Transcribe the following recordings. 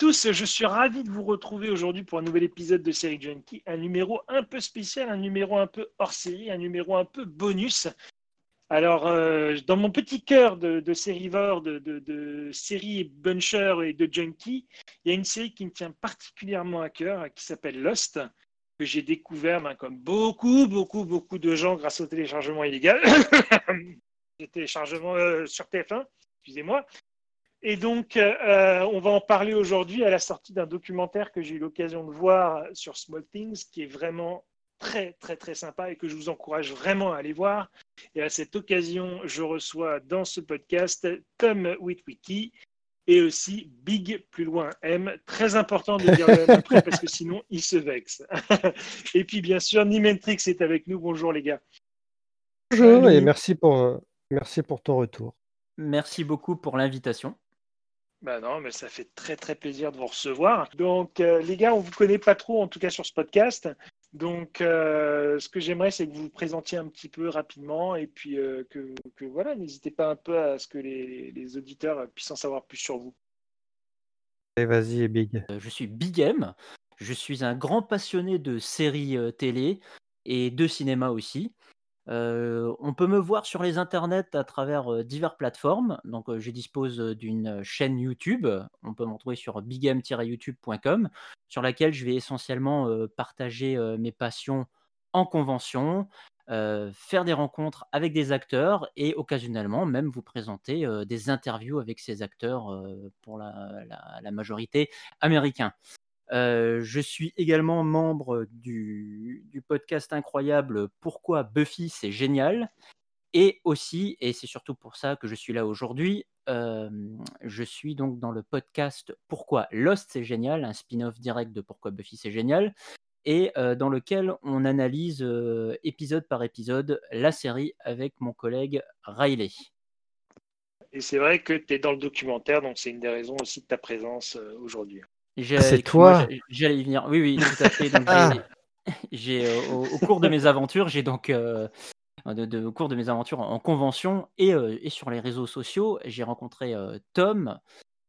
tous, je suis ravi de vous retrouver aujourd'hui pour un nouvel épisode de Série Junkie, un numéro un peu spécial, un numéro un peu hors série, un numéro un peu bonus. Alors, euh, dans mon petit cœur de, de sérivore, de, de, de série buncher et de junkie, il y a une série qui me tient particulièrement à cœur, qui s'appelle Lost, que j'ai découvert, ben, comme beaucoup, beaucoup, beaucoup de gens, grâce au téléchargement illégal. Le téléchargement euh, sur TF1, excusez-moi. Et donc, euh, on va en parler aujourd'hui à la sortie d'un documentaire que j'ai eu l'occasion de voir sur Small Things, qui est vraiment très, très, très sympa et que je vous encourage vraiment à aller voir. Et à cette occasion, je reçois dans ce podcast Tom Witwicky et aussi Big plus loin M. Très important de dire le M après parce que sinon, il se vexe. et puis, bien sûr, Nimentrix est avec nous. Bonjour, les gars. Bonjour et merci pour, euh, merci pour ton retour. Merci beaucoup pour l'invitation. Bah non, mais ça fait très très plaisir de vous recevoir. Donc euh, les gars, on vous connaît pas trop en tout cas sur ce podcast. Donc euh, ce que j'aimerais c'est que vous vous présentiez un petit peu rapidement et puis euh, que, que, voilà, n'hésitez pas un peu à ce que les, les, auditeurs puissent en savoir plus sur vous. Allez, vas-y Big. Je suis Big M. Je suis un grand passionné de séries télé et de cinéma aussi. On peut me voir sur les internets à travers diverses plateformes. Donc, je dispose d'une chaîne YouTube. On peut m'en trouver sur bigm-youtube.com, sur laquelle je vais essentiellement partager mes passions en convention, faire des rencontres avec des acteurs et occasionnellement même vous présenter des interviews avec ces acteurs pour la, la majorité américains. Euh, je suis également membre du, podcast incroyable Pourquoi Buffy c'est génial. Et aussi, et c'est surtout pour ça que je suis là aujourd'hui, euh, je suis donc dans le podcast Pourquoi Lost c'est génial, un spin-off direct de Pourquoi Buffy c'est génial, et euh, dans lequel on analyse épisode par épisode la série avec mon collègue Riley. Et c'est vrai que tu es dans le documentaire, donc c'est une des raisons aussi de ta présence aujourd'hui. Ah, c'est toi J'allais y venir. Oui, oui, tout à fait. Ah. j'ai, euh, au, cours de mes aventures, j'ai donc, euh, de, au cours de mes aventures en, convention et, euh, et, sur les réseaux sociaux, j'ai rencontré Tom,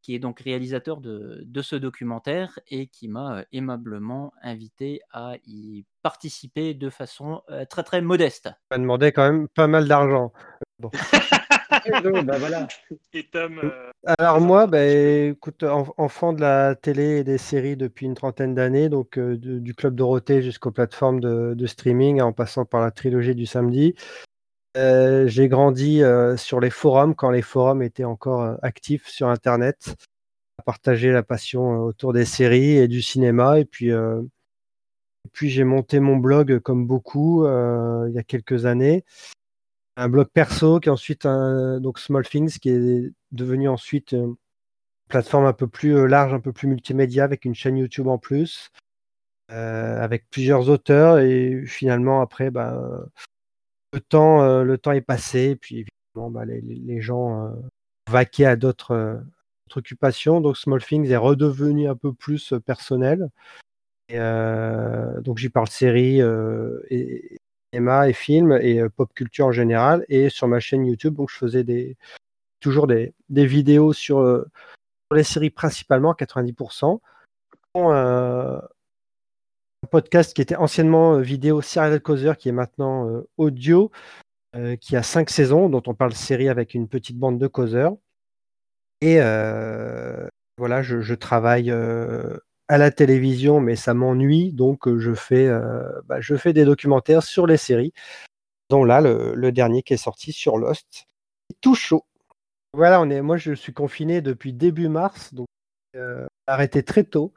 qui est donc réalisateur de, de, ce documentaire et qui m'a aimablement invité à y participer de façon très très modeste. Ça demandé quand même pas mal d'argent. Bon. Bah, voilà. Et Tom, alors moi, bah, écoute, enfant de la télé et des séries depuis une trentaine d'années, donc euh, du Club Dorothée jusqu'aux plateformes de, streaming, en passant par la trilogie du samedi. Euh, j'ai grandi euh, sur les forums quand les forums étaient encore actifs sur Internet, à partager la passion autour des séries et du cinéma. Et puis, puis j'ai monté mon blog comme beaucoup il y a quelques années un blog perso qui est ensuite un, donc Small Things qui est devenu ensuite une plateforme un peu plus euh, large, un peu plus multimédia avec une chaîne YouTube en plus, euh, avec plusieurs auteurs. Et finalement après bah, le temps euh, est passé. Puis évidemment bah, les, gens euh, vaquaient à d'autres occupations. Donc Small Things est redevenu un peu plus personnel. Et, donc j'y parle série et, cinéma et films et euh, pop culture en général. Et sur ma chaîne YouTube, donc je faisais des, toujours des, vidéos sur, euh, sur, les séries principalement, 90%. Euh, un podcast qui était anciennement vidéo Serial Causer, qui est maintenant audio, qui a cinq saisons, dont on parle série avec une petite bande de causeurs. Et voilà, je travaille à la télévision, mais ça m'ennuie, donc euh, je fais, euh, bah, je fais des documentaires sur les séries, dont là, le, dernier qui est sorti sur Lost, tout chaud. Voilà, on est, moi je suis confiné depuis début mars, donc euh, arrêté très tôt.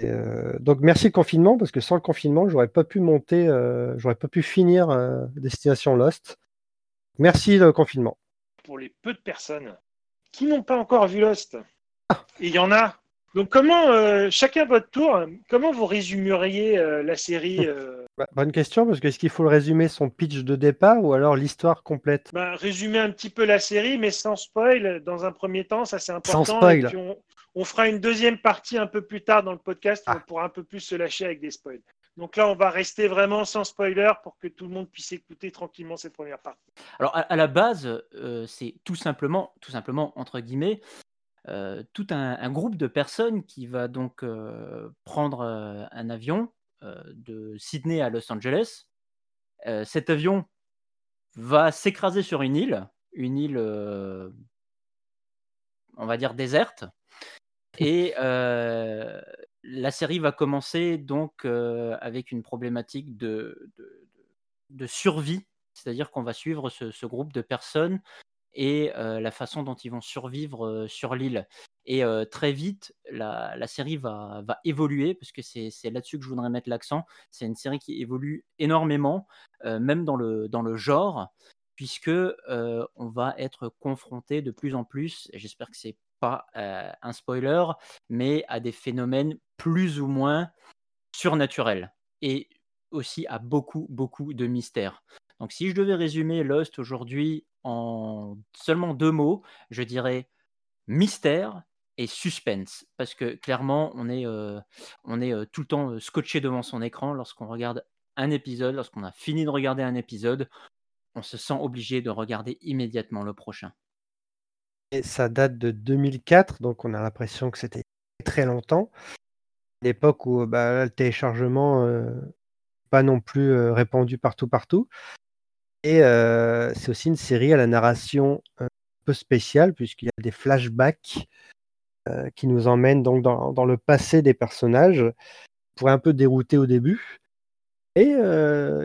donc merci le confinement, parce que sans le confinement, j'aurais pas pu monter, j'aurais pas pu finir Destination Lost. Merci le confinement. Pour les peu de personnes qui n'ont pas encore vu Lost, ah. il y en a donc, comment, euh, chacun votre tour, comment vous résumeriez euh, la série euh? Bah, Bonne question, parce que est-ce qu'il faut le résumer son pitch de départ ou alors l'histoire complète? Bah, Résumer un petit peu la série, mais sans spoil, dans un premier temps, ça c'est important. Sans spoil. on, fera une deuxième partie un peu plus tard dans le podcast, où ah. on pourra un peu plus se lâcher avec des spoils. Donc là, on va rester vraiment sans spoiler pour que tout le monde puisse écouter tranquillement cette première partie. Alors, à, la base, c'est tout simplement, tout simplement, entre guillemets, tout un, groupe de personnes qui va donc prendre un avion de Sydney à Los Angeles. cet avion va s'écraser sur une île, une île, on va dire, déserte. Et la série va commencer donc avec une problématique de, de, survie, c'est-à-dire qu'on va suivre ce, groupe de personnes et la façon dont ils vont survivre sur l'île. Et très vite, la, série va, évoluer, parce que c'est là-dessus que je voudrais mettre l'accent. C'est une série qui évolue énormément, même dans le, dans le genre, puisque on va être confronté de plus en plus, j'espère que c'est pas un spoiler, mais à des phénomènes plus ou moins surnaturels et aussi à beaucoup, beaucoup de mystères. Donc si je devais résumer Lost aujourd'hui en seulement deux mots, je dirais mystère et suspense, parce que clairement, on est, on est tout le temps scotché devant son écran lorsqu'on regarde un épisode, lorsqu'on a fini de regarder un épisode, on se sent obligé de regarder immédiatement le prochain ça date de 2004, donc on a l'impression que c'était très longtemps. L'époque où bah, le téléchargement euh, pas non plus euh, répandu partout partout. Et euh, c'est aussi une série à la narration un peu spéciale puisqu'il y a des flashbacks qui nous emmènent donc dans, le passé des personnages, pour un peu dérouter au début, et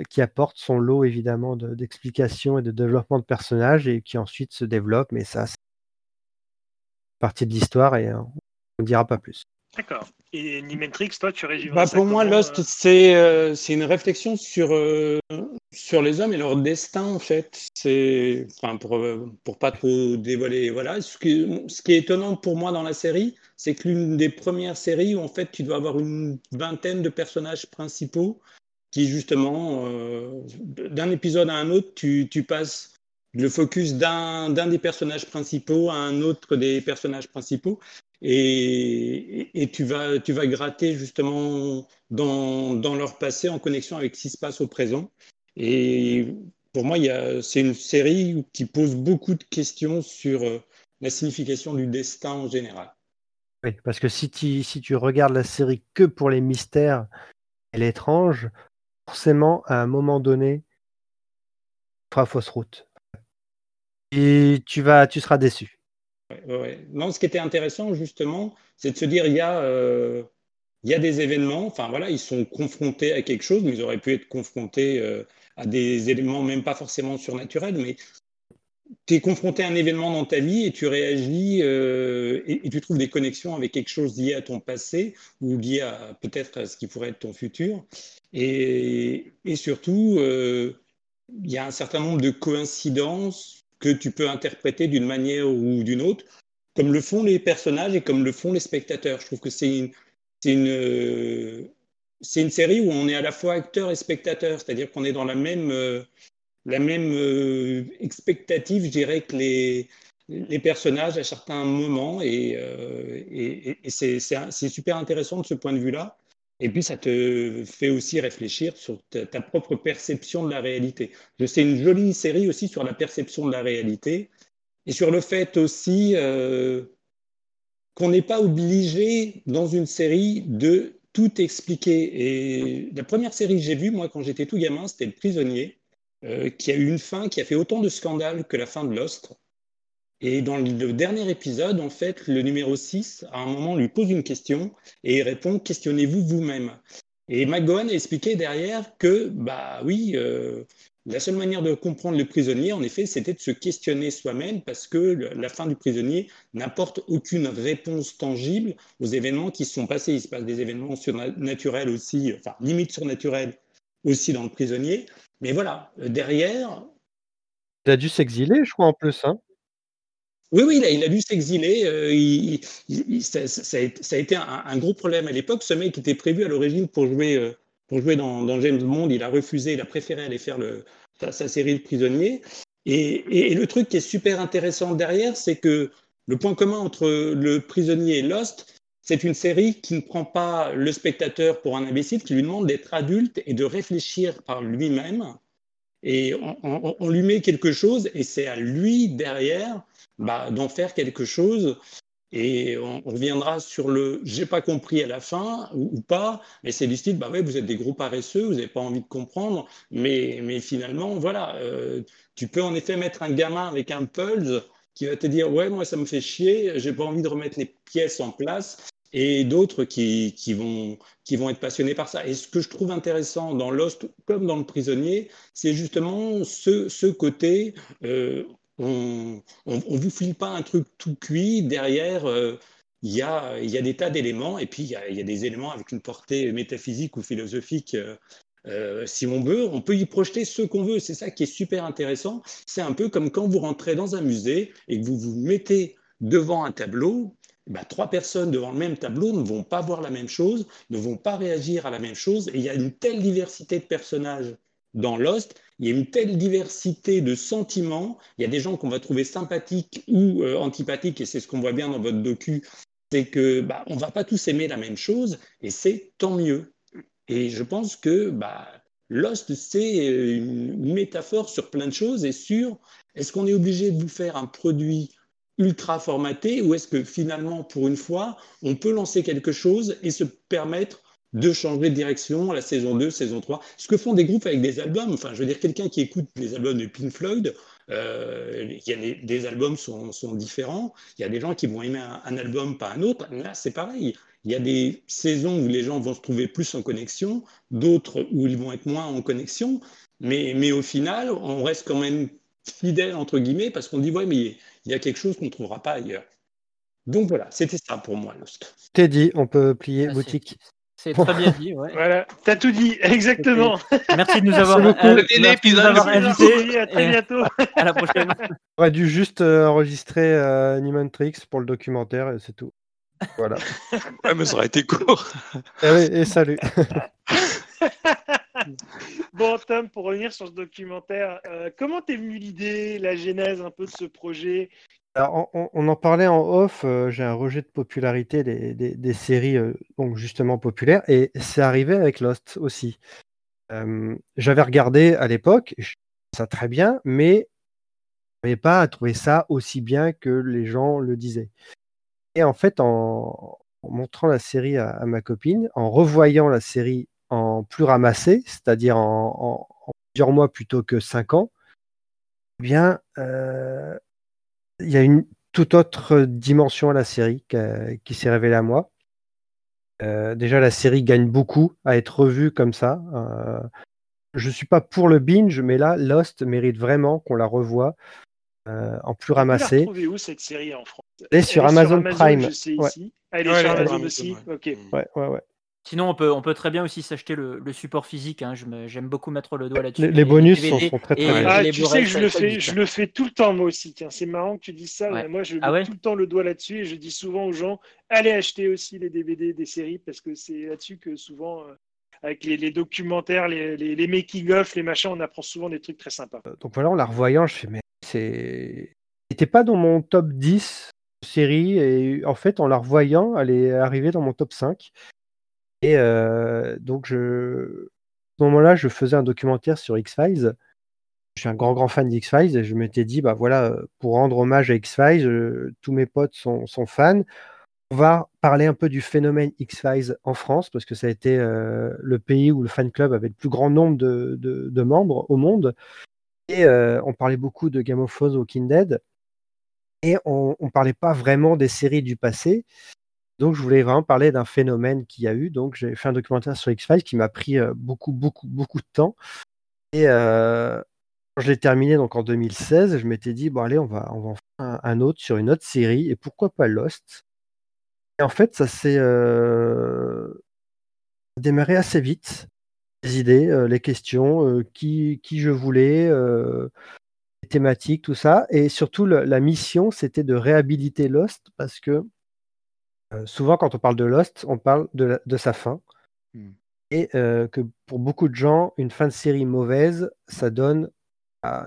qui apporte son lot évidemment d'explications et de développement de personnages et qui ensuite se développe. Mais ça, partie de l'histoire et euh, on ne dira pas plus. D'accord. Et Nimentrix, toi, tu résumes bah, Pour moi, Lost, euh euh, c'est une réflexion sur, sur les hommes et leur destin, en fait. C'est, enfin, pour pour pas trop dévoiler, voilà. Ce qui, ce qui est étonnant pour moi dans la série, c'est que l'une des premières séries où, en fait, tu dois avoir une vingtaine de personnages principaux qui, justement, d'un épisode à un autre, tu, tu passes le focus d'un des personnages principaux à un autre des personnages principaux. Et, tu, vas, tu vas gratter justement dans, dans, leur passé en connexion avec ce qui se passe au présent. Et pour moi, c'est une série qui pose beaucoup de questions sur euh, la signification du destin en général. Oui, parce que si tu, si tu regardes la série que pour les mystères et l'étrange, forcément, à un moment donné, tu feras fausse route et tu vas, tu seras déçu. Non, ce qui était intéressant justement, c'est de se dire il y a, euh, il y a des événements. Enfin voilà, ils sont confrontés à quelque chose, mais ils auraient pu être confrontés euh, à des éléments même pas forcément surnaturels, mais tu es confronté à un événement dans ta vie et tu réagis euh, et, tu trouves des connexions avec quelque chose lié à ton passé ou lié à peut-être à ce qui pourrait être ton futur. Et, surtout, il y a un certain nombre de coïncidences que tu peux interpréter d'une manière ou d'une autre, comme le font les personnages et comme le font les spectateurs. Je trouve que c'est une, une, c'est une série où on est à la fois acteur et spectateur, c'est-à-dire qu'on est dans la même, la même euh, expectative, je dirais, que les, les personnages à certains moments. Et, euh, et, c'est, super intéressant de ce point de vue-là. Et puis, ça te fait aussi réfléchir sur ta, propre perception de la réalité. C'est une jolie série aussi sur la perception de la réalité et sur le fait aussi euh, qu'on n'est pas obligé dans une série de tout expliquer. Et la première série que j'ai vue, moi, quand j'étais tout gamin, c'était Le Prisonnier, euh, qui a eu une fin qui a fait autant de scandales que la fin de Lost. Et dans le dernier épisode, en fait, le numéro 6, à un moment, lui pose une question et il répond Questionnez-vous vous-même? Et McGowan a expliqué derrière que, bah oui, euh, la seule manière de comprendre le prisonnier, en effet, c'était de se questionner soi-même parce que la fin du prisonnier n'apporte aucune réponse tangible aux événements qui se sont passés. Il se passe des événements surnaturels aussi, enfin, limite surnaturels aussi dans le prisonnier. Mais voilà, derrière. Il a dû s'exiler, je crois, en plus. Hein oui, oui, il a, dû s'exiler. Euh, ça, a, été un, gros problème à l'époque. Ce mec était prévu à l'origine pour jouer, euh, pour jouer dans, James Bond. Il a refusé, il a préféré aller faire le, sa, série de prisonniers. Et, le truc qui est super intéressant derrière, c'est que le point commun entre le prisonnier et Lost, c'est une série qui ne prend pas le spectateur pour un imbécile, qui lui demande d'être adulte et de réfléchir par lui-même. Et on, lui met quelque chose, et c'est à lui derrière bah, d'en faire quelque chose Et on, reviendra sur le j'ai pas compris à la fin ou, pas, mais c'est du style bah ouais, vous êtes des gros paresseux, vous n'avez pas envie de comprendre, mais, mais finalement, voilà, euh, tu peux en effet mettre un gamin avec un pulse qui va te dire ouais, moi ça me fait chier, j'ai pas envie de remettre les pièces en place, et d'autres qui, qui, vont, qui vont être passionnés par ça. Et ce que je trouve intéressant dans Lost, comme dans Le Prisonnier, c'est justement ce, ce côté, euh, on ne vous file pas un truc tout cuit, derrière, euh, il y, a, des tas d'éléments, et puis il y, a, des éléments avec une portée métaphysique ou philosophique. Euh, euh, si on veut, on peut y projeter ce qu'on veut. C'est ça qui est super intéressant. C'est un peu comme quand vous rentrez dans un musée et que vous vous mettez devant un tableau. Bah, trois personnes devant le même tableau ne vont pas voir la même chose, ne vont pas réagir à la même chose. Et il y a une telle diversité de personnages dans Lost, il y a une telle diversité de sentiments. Il y a des gens qu'on va trouver sympathiques ou euh, antipathiques, et c'est ce qu'on voit bien dans votre docu, c'est que bah, on va pas tous aimer la même chose, et c'est tant mieux. Et je pense que bah, Lost, c'est euh, une métaphore sur plein de choses et sur est-ce qu'on est obligé de vous faire un produit ultra formaté ou est-ce que finalement, pour une fois, on peut lancer quelque chose et se permettre de changer de direction à la saison 2, saison 3. Ce que font des groupes avec des albums, enfin, je veux dire, quelqu'un qui écoute les albums de Pink Floyd, euh, il y a des, albums sont, sont, différents. Il y a des gens qui vont aimer un, album, pas un autre. Là, c'est pareil. Il y a des saisons où les gens vont se trouver plus en connexion, d'autres où ils vont être moins en connexion. Mais, mais au final, on reste quand même fidèle, entre guillemets, parce qu'on dit, ouais, mais il y a quelque chose qu'on ne trouvera pas ailleurs. Donc voilà, c'était ça pour moi, Lost. T'es dit, on peut plier boutique. C'est très bien dit. Ouais. Voilà, t'as tout dit, exactement. Merci de nous avoir, euh, invités. À très bientôt. À la prochaine. On aurait dû juste euh, enregistrer euh, Trix pour le documentaire et c'est tout. Voilà. ouais, mais ça aurait été court. et, eh et salut. bon, Tom, pour revenir sur ce documentaire, euh, comment t'es venu l'idée, la genèse un peu de ce projet? On, en parlait en off, euh, j'ai un rejet de popularité des, séries euh, donc justement populaires, et c'est arrivé avec Lost aussi. J'avais regardé à l'époque, ça très bien, mais je n'avais pas trouvé ça aussi bien que les gens le disaient. Et en fait, en, montrant la série à, ma copine, en revoyant la série en plus ramassé, c'est-à-dire en, plusieurs mois plutôt que cinq ans, eh bien, euh, il y a une toute autre dimension à la série qui, s'est révélée à moi. Euh, déjà, la série gagne beaucoup à être revue comme ça. Euh, je ne suis pas pour le binge, mais là, Lost mérite vraiment qu'on la revoie en plus ramassé. Vous la où cette série en France? Elle est sur Amazon, Prime. Je sais ici. Elle est sur Amazon aussi. Ok. Ouais, ouais, ouais. Sinon, on peut, on peut très bien aussi s'acheter le, support physique. Hein. J'aime beaucoup mettre le doigt là-dessus. Les, bonus sont, très très bien. Ah, tu sais que je le, fais, je le fais tout le temps moi aussi. C'est marrant que tu dises ça. Moi, je ah mets tout le temps le doigt là-dessus et je dis souvent aux gens allez acheter aussi les DVD des séries parce que c'est là-dessus que souvent, euh, avec les, documentaires, les, les making-of, les machins, on apprend souvent des trucs très sympas. Euh, donc voilà, en la revoyant, je fais mais c'est. C'était pas dans mon top 10 série et en fait, en la revoyant, elle est arrivée dans mon top 5. Et donc, je... à ce moment-là, je faisais un documentaire sur X-Files. Je suis un grand, grand fan d'X-Files et je m'étais dit, bah voilà, pour rendre hommage à X-Files, tous mes potes sont, fans. On va parler un peu du phénomène X-Files en France, parce que ça a été le pays où le fan club avait le plus grand nombre de, membres au monde. Et on parlait beaucoup de Game of Thrones, Walking Dead. Et on ne parlait pas vraiment des séries du passé. Donc, je voulais vraiment parler d'un phénomène qu'il y a eu. Donc, j'ai fait un documentaire sur X-Files qui m'a pris euh, beaucoup, beaucoup, beaucoup de temps. Et euh, quand je l'ai terminé donc en 2016, je m'étais dit, bon, allez, on va, on va en faire un, autre sur une autre série. Et pourquoi pas Lost Et en fait, ça s'est euh, démarré assez vite. Les idées, les questions, qui, qui je voulais, les thématiques, tout ça. Et surtout, la mission, c'était de réhabiliter Lost parce que euh, souvent, quand on parle de Lost, on parle de, sa fin. Hmm. Et euh, que pour beaucoup de gens, une fin de série mauvaise, ça donne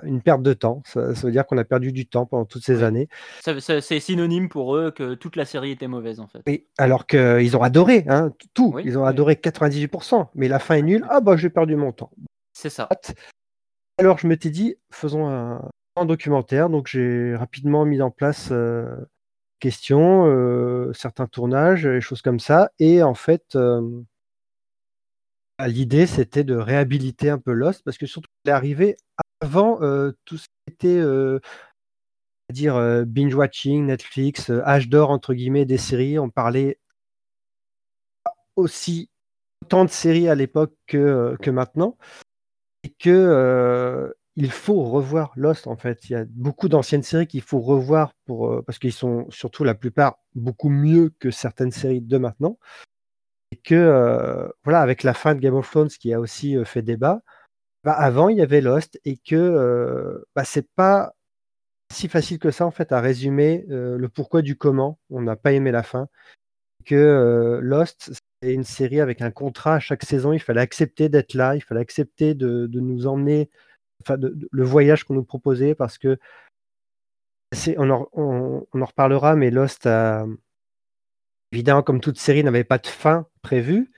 une perte de temps. Ça, veut dire qu'on a perdu du temps pendant toutes ces années. c'est synonyme pour eux que toute la série était mauvaise, en fait. Oui, alors qu'ils ont adoré hein, tout. Ils ont adoré 98%. Mais la fin est nulle. Ah, bah, j'ai perdu mon temps. C'est ça. Alors, je m'étais dit, faisons un, documentaire. Donc, j'ai rapidement mis en place. Euh, questions, euh, certains tournages, des choses comme ça. Et en fait, euh, bah, l'idée, c'était de réhabiliter un peu Lost, parce que surtout, il est arrivé avant tout ce qui était dire binge-watching, Netflix, âge d'or, entre guillemets, des séries. On parlait aussi autant de séries à l'époque que, que maintenant. Et que il faut revoir Lost en fait. Il y a beaucoup d'anciennes séries qu'il faut revoir euh, parce qu'ils sont surtout la plupart beaucoup mieux que certaines séries de maintenant. Et que euh, voilà, avec la fin de Game of Thrones qui a aussi euh, fait débat, bah, avant il y avait Lost et que bah, c'est pas si facile que ça en fait à résumer le pourquoi du comment. On n'a pas aimé la fin. Que Lost c'est une série avec un contrat à chaque saison. Il fallait accepter d'être là, il fallait accepter de nous emmener le voyage qu'on nous proposait parce que on en, on, en, reparlera, mais Lost, évidemment, comme toute série, n'avait pas de fin prévue.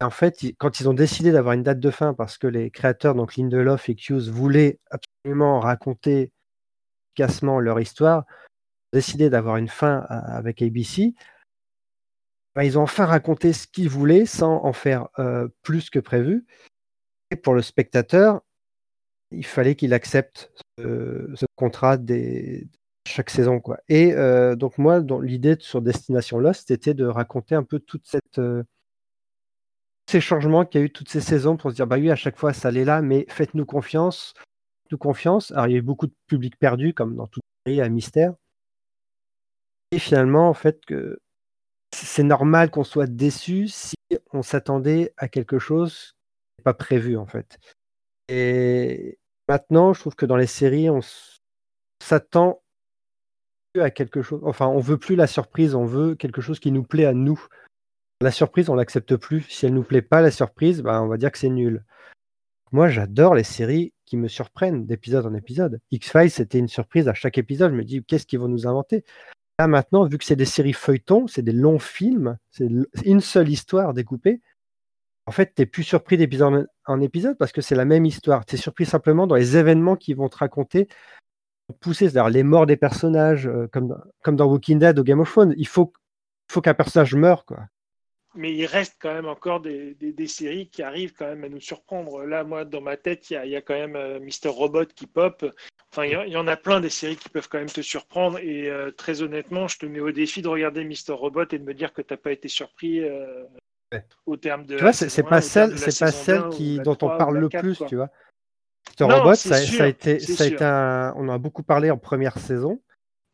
en fait, quand ils ont décidé d'avoir une date de fin, parce que les créateurs, donc Lindelof et Hughes, voulaient absolument raconter efficacement leur histoire, décidé d'avoir une fin avec ABC, ben, ils ont enfin raconté ce qu'ils voulaient sans en faire euh, plus que prévu. Et pour le spectateur, il fallait qu'il accepte ce, contrat des, chaque saison. Quoi. Et euh, donc moi, l'idée sur Destination Lost, c'était de raconter un peu toute cette, euh, ces changements qu'il y a eu toutes ces saisons pour se dire, bah oui, à chaque fois, ça allait là, mais faites-nous confiance. Nous confiance. Alors, il y a beaucoup de public perdu, comme dans toute série à mystère. Et finalement, en fait, que c'est normal qu'on soit déçu si on s'attendait à quelque chose qui pas prévu, en fait. Et, Maintenant, je trouve que dans les séries, on s'attend à quelque chose. Enfin, on veut plus la surprise, on veut quelque chose qui nous plaît à nous. La surprise, on l'accepte plus. Si elle nous plaît pas, la surprise, bah, on va dire que c'est nul. Moi, j'adore les séries qui me surprennent d'épisode en épisode. X-Files, c'était une surprise à chaque épisode. Je me dis, qu'est-ce qu'ils vont nous inventer? Là, maintenant, vu que c'est des séries feuilletons, c'est des longs films, c'est une seule histoire découpée, en fait, tu n'es plus surpris d'épisode en épisode parce que c'est la même histoire. Tu es surpris simplement dans les événements qui vont te raconter, pousser, c'est-à-dire les morts des personnages, euh, comme, comme dans Walking Dead ou Game of Thrones. Il faut, faut qu'un personnage meure. Quoi. Mais il reste quand même encore des, des, séries qui arrivent quand même à nous surprendre. Là, moi, dans ma tête, il y, a, quand même euh, Mister Robot qui pop. Enfin, il y, en a plein des séries qui peuvent quand même te surprendre. Et euh, très honnêtement, je te mets au défi de regarder Mister Robot et de me dire que tu n'as pas été surpris au terme de. Tu vois, c'est pas celle, c'est pas celle qui, dont on parle le plus, tu vois. Ce robot, ça, a été, ça a été un... on en a beaucoup parlé en première saison.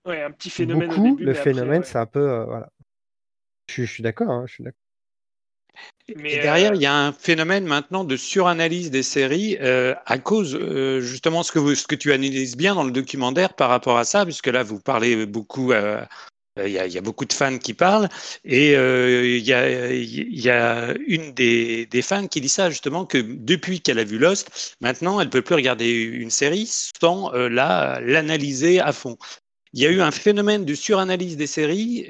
Ouais, un petit phénomène. Beaucoup, le phénomène, c'est un peu, euh, voilà. Je, suis d'accord, hein, je suis d'accord. Mais derrière, euh, il y a un phénomène maintenant de suranalyse des séries euh, à cause euh, justement ce que, ce que tu analyses bien dans le documentaire par rapport à ça, puisque là vous parlez beaucoup euh, il y, a, beaucoup de fans qui parlent et euh, il y, a, une des, fans qui dit ça justement que depuis qu'elle a vu Lost, maintenant elle peut plus regarder une série sans euh, l'analyser à fond. Il y a eu un phénomène de suranalyse des séries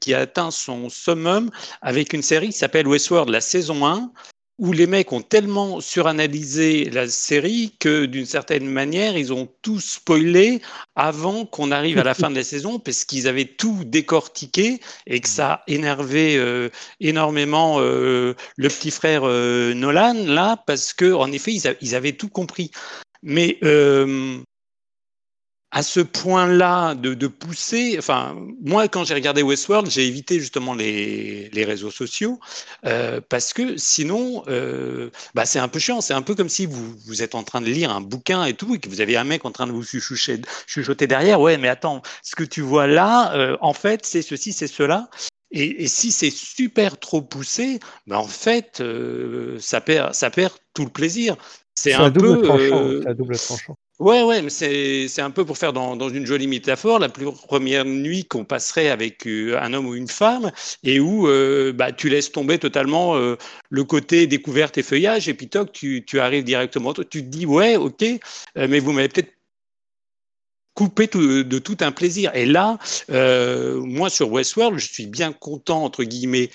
qui a atteint son summum avec une série qui s'appelle Westworld, la saison 1, où les mecs ont tellement suranalysé la série que d'une certaine manière, ils ont tout spoilé avant qu'on arrive à la fin de la saison parce qu'ils avaient tout décortiqué et que ça a énervé euh, énormément euh, le petit frère euh, Nolan là parce que en effet, ils, ils avaient tout compris. Mais à ce point-là de, de, pousser. Enfin, moi, quand j'ai regardé Westworld, j'ai évité justement les, les réseaux sociaux euh, parce que sinon, euh, bah, c'est un peu chiant. C'est un peu comme si vous, vous êtes en train de lire un bouquin et tout et que vous avez un mec en train de vous chuchoter, chuchoter derrière. Ouais, mais attends, ce que tu vois là, euh, en fait, c'est ceci, c'est cela. Et, et, si c'est super trop poussé, bah en fait, euh, ça, perd, ça perd tout le plaisir. C'est un, peu. C'est un double tranchant. Ouais, ouais, mais c'est un peu pour faire dans, dans, une jolie métaphore la première nuit qu'on passerait avec euh, un homme ou une femme et où euh, bah, tu laisses tomber totalement euh, le côté découverte et feuillage et puis toc, tu, tu arrives directement. Tu te dis, ouais, ok, mais vous m'avez peut-être coupé de tout un plaisir. Et là, moi sur Westworld, je suis bien content, entre guillemets,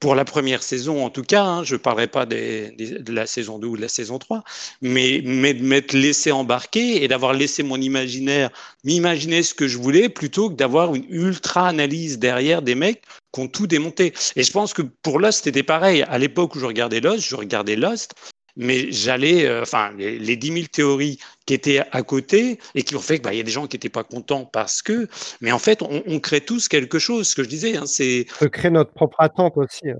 pour la première saison en tout cas, hein, je ne parlerai pas de la saison 2 ou de la saison 3, mais, mais de m'être laissé embarquer et d'avoir laissé mon imaginaire m'imaginer ce que je voulais plutôt que d'avoir une ultra analyse derrière des mecs qui ont tout démonté. Et je pense que pour Lost, c'était pareil. À l'époque où je regardais Lost, je regardais Lost, mais j'allais, euh, enfin, les, les, 10 000 théories qui étaient à côté et qui ont fait qu'il bah, y a des gens qui n'étaient pas contents parce que, mais en fait, on, on crée tous quelque chose. Ce que je disais, hein, c'est. On créer notre propre attente aussi. Hein.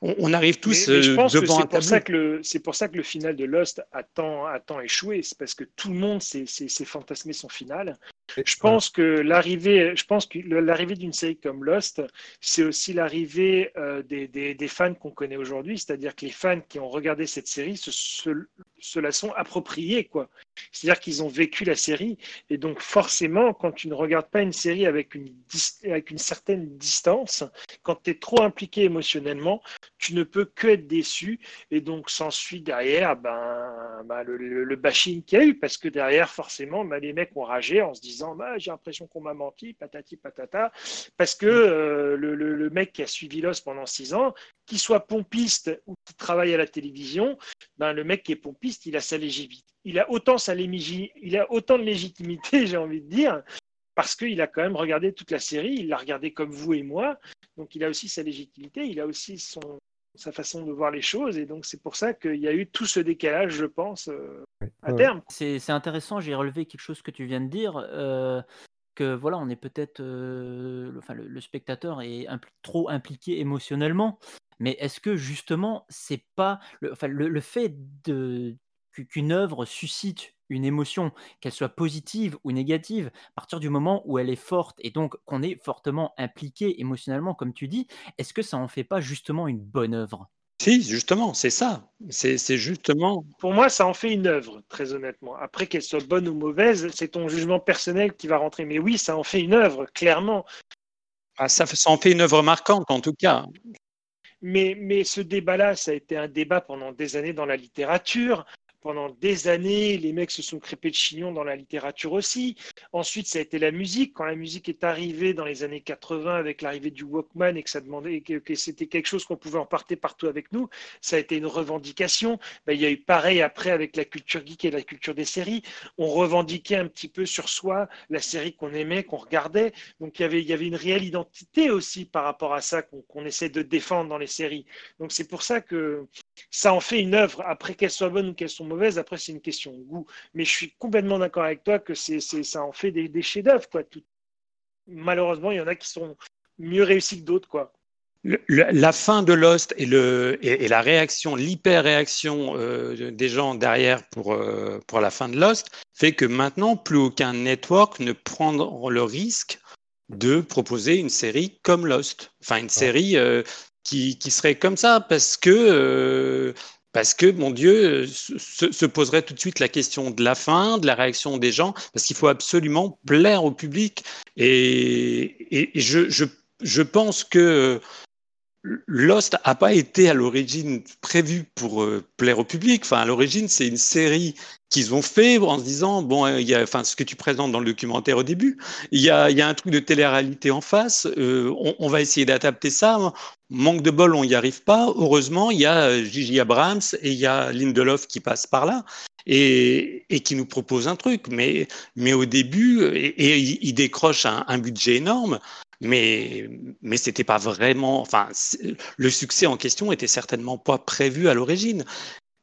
On, on, arrive tous mais, mais je euh, pense devant que un pour ça que le, C'est pour ça que le final de Lost a tant, a tant échoué. C'est parce que tout le monde s'est fantasmé son final. Je pense que l'arrivée, je pense que l'arrivée d'une série comme Lost, c'est aussi l'arrivée euh, des, des, des, fans qu'on connaît aujourd'hui, c'est-à-dire que les fans qui ont regardé cette série se, se, se la sont appropriés, quoi. C'est-à-dire qu'ils ont vécu la série, et donc forcément, quand tu ne regardes pas une série avec une, avec une certaine distance, quand tu es trop impliqué émotionnellement, tu ne peux que être déçu, et donc s'ensuit derrière ben, ben le, le, le, bashing qu'il y a eu, parce que derrière, forcément, ben, les mecs ont ragé en se disant bah, j'ai l'impression qu'on m'a menti, patati patata, parce que euh, le, le, mec qui a suivi l'os pendant six ans, qu'il soit pompiste ou qu'il travaille à la télévision, ben, le mec qui est pompiste, il a sa légitimité. Il a autant sa il a autant de légitimité, j'ai envie de dire, parce qu'il a quand même regardé toute la série, il l'a regardé comme vous et moi, donc il a aussi sa légitimité, il a aussi son, sa façon de voir les choses. Et donc, c'est pour ça qu'il y a eu tout ce décalage, je pense, euh, à ouais. terme. C'est intéressant, j'ai relevé quelque chose que tu viens de dire. Euh, que voilà, on est peut-être. Euh, enfin, le, le, spectateur est impl trop impliqué émotionnellement. Mais est-ce que justement, c'est pas. Le, enfin, le, le fait qu'une œuvre suscite une émotion, qu'elle soit positive ou négative, à partir du moment où elle est forte et donc qu'on est fortement impliqué émotionnellement, comme tu dis, est-ce que ça en fait pas justement une bonne œuvre? Si, justement, c'est ça. C'est justement. Pour moi, ça en fait une œuvre, très honnêtement. Après qu'elle soit bonne ou mauvaise, c'est ton jugement personnel qui va rentrer. Mais oui, ça en fait une œuvre, clairement. Ah, ça, ça en fait une œuvre marquante, en tout cas. Mais, mais ce débat-là, ça a été un débat pendant des années dans la littérature pendant des années, les mecs se sont crépés de chignon dans la littérature aussi. Ensuite, ça a été la musique. Quand la musique est arrivée dans les années 80 avec l'arrivée du Walkman et que ça demandait que, c'était quelque chose qu'on pouvait emporter partout avec nous, ça a été une revendication. Ben, il y a eu pareil après avec la culture geek et la culture des séries. On revendiquait un petit peu sur soi la série qu'on aimait, qu'on regardait. Donc il y avait, il y avait une réelle identité aussi par rapport à ça qu'on qu essaie de défendre dans les séries. Donc c'est pour ça que ça en fait une œuvre. Après qu'elle soit bonne ou qu'elle soit mauvaise, après c'est une question de goût. Mais je suis complètement d'accord avec toi que c'est, ça en fait des, des chefs-d'œuvre. Quoi. Tout... Malheureusement, il y en a qui sont mieux réussis que d'autres. Quoi. Le, le, la fin de Lost et, le, et, et la réaction, l'hyper-réaction euh, des gens derrière pour, euh, pour la fin de Lost fait que maintenant, plus aucun network ne prend le risque de proposer une série comme Lost. Enfin, une série euh, qui, serait comme ça parce que euh, parce que, mon Dieu, se, se, poserait tout de suite la question de la fin, de la réaction des gens, parce qu'il faut absolument plaire au public. Et, et, je, je, pense que Lost n'a pas été à l'origine prévu pour euh, plaire au public. Enfin, à l'origine, c'est une série qu'ils ont fait en se disant bon, il y a, enfin, ce que tu présentes dans le documentaire au début, il y a, il y a un truc de télé-réalité en face. Euh, on, on, va essayer d'adapter ça. Manque de bol, on n'y arrive pas. Heureusement, il y a Gigi Abrams et il y a Lindelof qui passe par là et, et qui nous propose un truc. Mais, mais au début, et, et il décroche un, un budget énorme mais mais c'était pas vraiment enfin le succès en question était certainement pas prévu à l'origine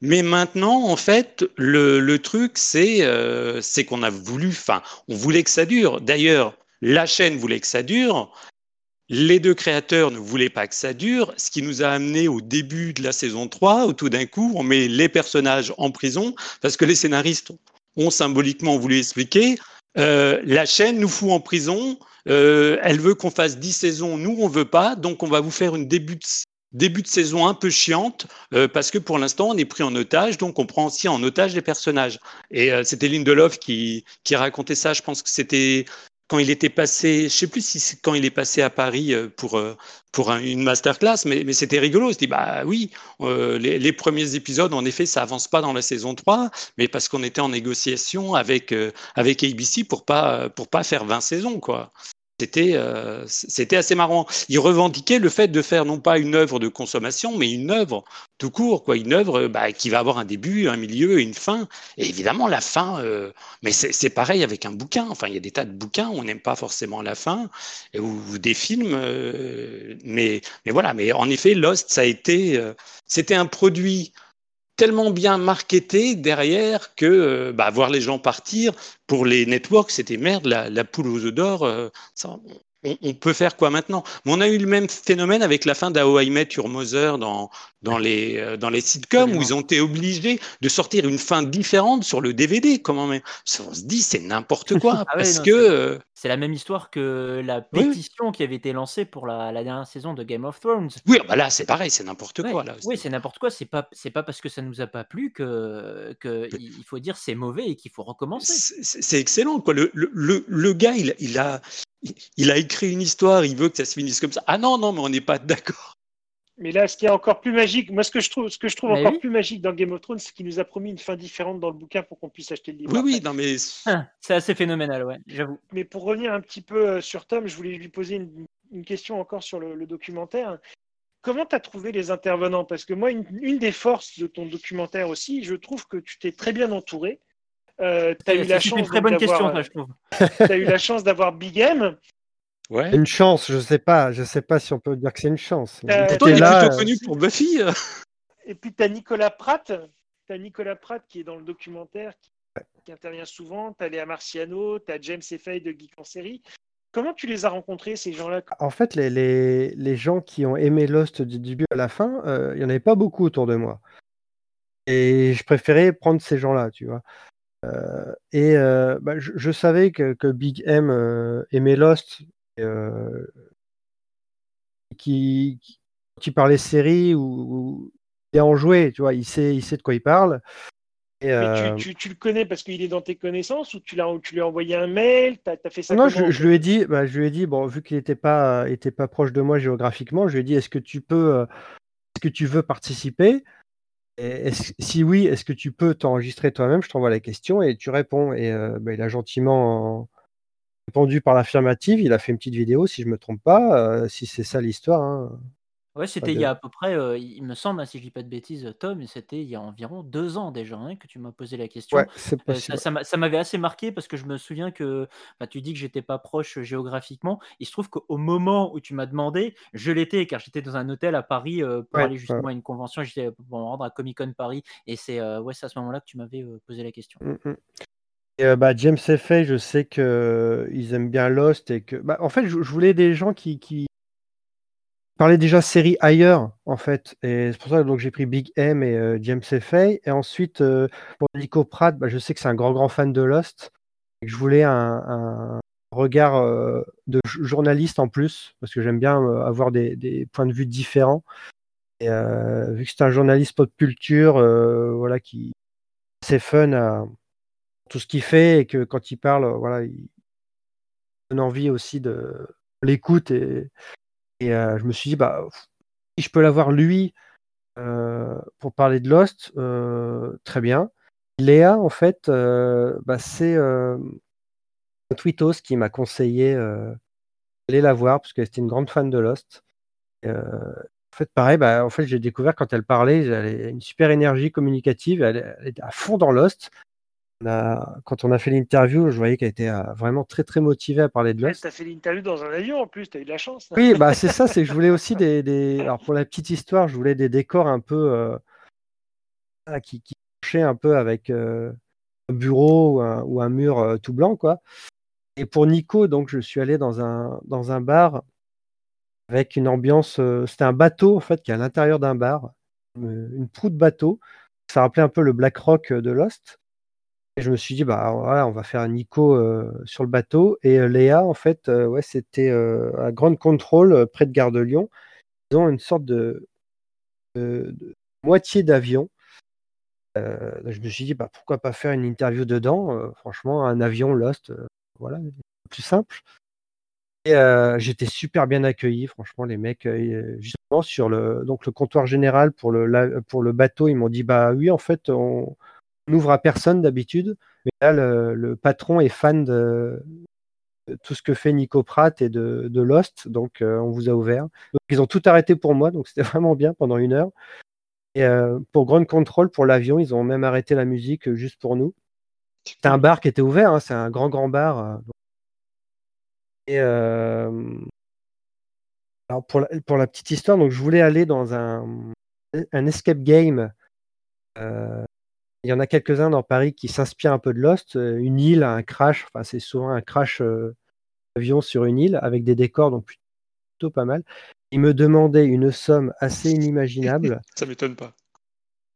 mais maintenant en fait le, truc c'est euh, c'est qu'on a voulu enfin on voulait que ça dure. D'ailleurs la chaîne voulait que ça dure. Les deux créateurs ne voulaient pas que ça dure, ce qui nous a amené au début de la saison 3, où tout d'un coup, on met les personnages en prison, parce que les scénaristes ont symboliquement voulu expliquer, euh, la chaîne nous fout en prison, euh, elle veut qu'on fasse 10 saisons, nous on veut pas, donc on va vous faire une début de, début de saison un peu chiante euh, parce que pour l'instant on est pris en otage, donc on prend aussi en otage les personnages. Et euh, c'était Lindelof qui, qui racontait ça, je pense que c'était quand il était passé, je sais plus si c'est quand il est passé à Paris euh, pour pour un, une masterclass, mais, mais c'était rigolo. Il dit bah oui, euh, les, les, premiers épisodes, en effet, ça avance pas dans la saison 3, mais parce qu'on était en négociation avec euh, avec ABC pour pas pour pas faire 20 saisons quoi. C'était euh, c'était assez marrant. Il revendiquait le fait de faire non pas une œuvre de consommation, mais une œuvre tout court, quoi, une œuvre bah, qui va avoir un début, un milieu une fin. Et évidemment, la fin, euh, mais c'est pareil avec un bouquin. Enfin, il y a des tas de bouquins on n'aime pas forcément la fin, ou, des films. euh, mais, mais voilà, mais en effet, Lost, ça a été, euh, c'était un produit tellement bien marketé derrière que euh, bah, voir les gens partir pour les networks, c'était merde, la, la poule aux œufs d'or. euh, on, on peut faire quoi maintenant? Mais on a eu le même phénomène avec la fin d'How I Met Your Mother dans, dans, les, euh, dans les sitcoms Absolument. où ils ont été obligés de sortir une fin différente sur le DVD. Comment même On se dit c'est n'importe quoi Ah ouais, parce non, que c'est- euh, C'est la même histoire que la oui. pétition qui avait été lancée pour la, la dernière saison de Game of Thrones. oui, bah là c'est pareil, c'est n'importe Ouais, quoi là. oui, c'est n'importe quoi. C'est pas, c'est pas parce que ça nous a pas plu que, que il faut dire c'est mauvais et qu'il faut recommencer. C'est excellent quoi. Le, le, le, le gars il, il a il a écrit une histoire, il veut que ça se finisse comme ça. Ah non non mais on n'est pas d'accord. Mais là, ce qui est encore plus magique, moi, ce que je trouve, ce que je trouve Mais encore oui. plus magique dans Game of Thrones, c'est qu'il nous a promis une fin différente dans le bouquin pour qu'on puisse acheter le livre. Oui après. oui non mais Ah, C'est assez phénoménal, ouais, j'avoue. Mais pour revenir un petit peu euh, sur Tom, je voulais lui poser une, une question encore sur le, le documentaire. Comment tu as trouvé les intervenants? Parce que moi, une, une des forces de ton documentaire aussi, je trouve que tu t'es très bien entouré. Euh, tu as eu C'est la chance une très bonne question, d'avoir, ça, je trouve. euh, t'as eu la chance d'avoir Big M. ouais. Une chance, je sais pas, je sais pas si on peut dire que c'est une chance. Euh, Il Toi il est là, plutôt euh, connu pour Buffy. euh. Et puis tu as Nicolas Pratt. Tu as Nicolas Pratt qui est dans le documentaire, qui, qui intervient souvent. Tu as Léa Marciano, tu as James Effay de Geek en série. Comment tu les as rencontrés, ces gens-là? En fait, les, les, les gens qui ont aimé Lost du début à la fin, euh, il n'y en avait pas beaucoup autour de moi. Et je préférais prendre ces gens-là, tu vois. Euh, et euh, bah, je, je savais que, que Big M euh, aimait Lost, qui, qui, qui parlait série ou, il en joué, tu vois, il sait, il sait de quoi il parle. Et, Mais euh, tu, tu- tu le connais parce qu'il est dans tes connaissances ou tu, l'as, ou tu lui as envoyé un mail? As, fait ça Non, comment, je, lui ai dit, bah, je lui ai dit, bon, vu qu'il n'était pas, était pas proche de moi géographiquement, je lui ai dit, est-ce que tu peux, euh, est-ce que tu veux participer? Et Si oui, est-ce que tu peux t'enregistrer toi-même? Je t'envoie la question et tu réponds. Et euh, bah, il a gentiment euh, répondu par l'affirmative. Il a fait une petite vidéo, si je me trompe pas, euh, si c'est ça l'histoire. hein. Ouais, c'était il y a à peu près, euh, il me semble, hein, si je dis pas de bêtises, Tom, c'était il y a environ deux ans déjà hein, que tu m'as posé la question. Ouais, c'est Euh, ça ça m'a- ça m'avait assez marqué parce que je me souviens que bah, tu dis que j'étais pas proche géographiquement. Il se trouve qu'au moment où tu m'as demandé, je l'étais car j'étais dans un hôtel à Paris euh, pour Ouais, aller ouais. justement à une convention. J'étais pour me rendre à Comic Con Paris et c'est ouais, à ce moment-là que tu m'avais posé la question. Mm, mm. Et, bah, James Effay, je sais que euh, ils aiment bien Lost et que, bah, en fait, je, je voulais des gens qui, qui parlaient déjà série ailleurs, en fait. Et c'est pour ça que j'ai pris Big M et euh, James Effay. Et ensuite, euh, pour Nico Pratt, bah, je sais que c'est un grand, fan de Lost. Et que je voulais un, regard euh, de journaliste en plus, parce que j'aime bien avoir des, points de vue différents. Vu que c'est un journaliste pop culture, voilà, qui c'est fun à tout ce qu'il fait et que quand il parle, voilà, il donne envie aussi de l'écoute et euh, je me suis dit bah si je peux l'avoir lui euh, pour parler de Lost, euh, très bien. Léa en fait, bah, c'est Twitos qui m'a conseillé d'aller la voir parce qu'elle était une grande fan de Lost. En fait, pareil, bah, en fait, j'ai découvert quand elle parlait, elle a une super énergie communicative, elle, était à fond dans Lost. A- quand on a fait l'interview, je voyais qu'elle était euh, vraiment très très motivée à parler de Tu Lost. as fait l'interview dans un avion en plus, tu as eu de la chance. Oui, bah c'est ça, c'est que je voulais aussi des, des- Alors pour la petite histoire, je voulais des décors un peu euh, ah, qui, qui un peu avec euh, un bureau ou un, ou un mur euh, tout blanc, quoi. Et pour Nico, donc je suis allé dans un, dans un bar avec une ambiance. C'était un bateau en fait qui est à l'intérieur d'un bar, une, une proue de bateau. Ça rappelait un peu le Black Rock de Lost. Et je me suis dit, bah voilà, on va faire un Nico euh, sur le bateau. Et euh, Léa, en fait, euh, ouais, c'était à Grande Contrôle, près de Gare de Lyon. Ils ont une sorte de, moitié d'avion. Je me suis dit, bah, pourquoi pas faire une interview dedans? Franchement, un avion Lost, voilà, plus simple. Et j'étais super bien accueilli, franchement, les mecs, justement, sur le, donc, le comptoir général pour le, pour le bateau, ils m'ont dit, bah oui, en fait, on n'ouvre à personne d'habitude, mais là, le, patron est fan de, tout ce que fait Nico Pratt et de, Lost, donc on vous a ouvert. Donc, ils ont tout arrêté pour moi, donc c'était vraiment bien pendant une heure. Et pour Ground Control, pour l'avion, ils ont même arrêté la musique juste pour nous. C'était un bar qui était ouvert, hein, c'est un grand grand bar. Et alors pour la, petite histoire, donc je voulais aller dans un escape game. Il y en a quelques-uns dans Paris qui s'inspirent un peu de Lost. Une île, un crash, enfin c'est souvent un crash avion sur une île avec des décors donc plutôt pas mal. Il me demandait une somme assez inimaginable. Ça m'étonne pas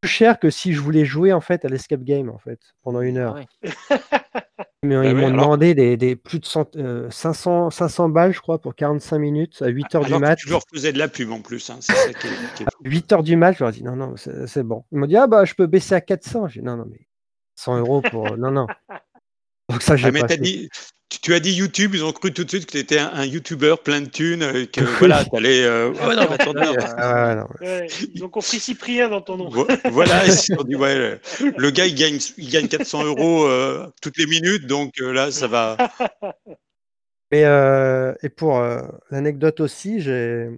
cher que si je voulais jouer en fait à l'escape game en fait pendant une heure. Mais ils bah m'ont demandé des, plus de 500, 500 euh, balles, je crois, pour 45 minutes à 8 heures du mat. Tu leur faisais de la pub en plus. Hein, 8 heures du mat, je leur ai dit non, non, c'est bon. Ils m'ont dit ah bah je peux baisser à 400. J'ai dit non, non, mais 100 euros pour. non, non. Donc ça, j'ai ah, pas dit, tu, as dit YouTube, ils ont cru tout de suite que tu étais un, YouTuber plein de thunes, euh, que voilà, tu allais. Euh, ils ont compris Cyprien dans ton nom. voilà, ils ont dit, ouais, le gars, il gagne, il gagne 400 euros euh, toutes les minutes, donc là, ça va. Mais, et pour l'anecdote aussi, j'ai.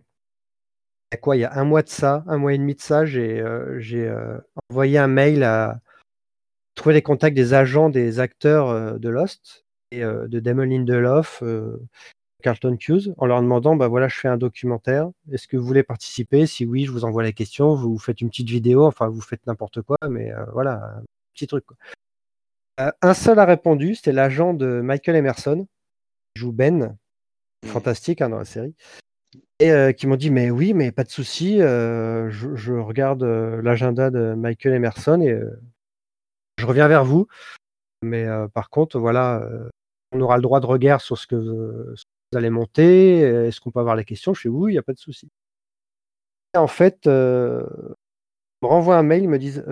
Quoi, il y a un mois de ça, un mois et demi de ça, j'ai envoyé un mail à trouver les contacts des agents des acteurs de Lost et de Damon Lindelof, Carlton Hughes, en leur demandant bah voilà, je fais un documentaire, est-ce que vous voulez participer? Si oui, je vous envoie la question, vous faites une petite vidéo, enfin vous faites n'importe quoi, mais voilà, un petit truc. un seul a répondu, c'était l'agent de Michael Emerson, qui joue Ben, mmh. fantastique hein, dans la série, et qui m'ont dit mais oui, mais pas de souci, je, regarde l'agenda de Michael Emerson et je reviens vers vous. Mais par contre, voilà, on aura le droit de regard sur ce que, vous allez monter. Est-ce qu'on peut avoir les questions? Je fais oui, il n'y a pas de souci. en fait, euh, me renvoie un mail, ils me disent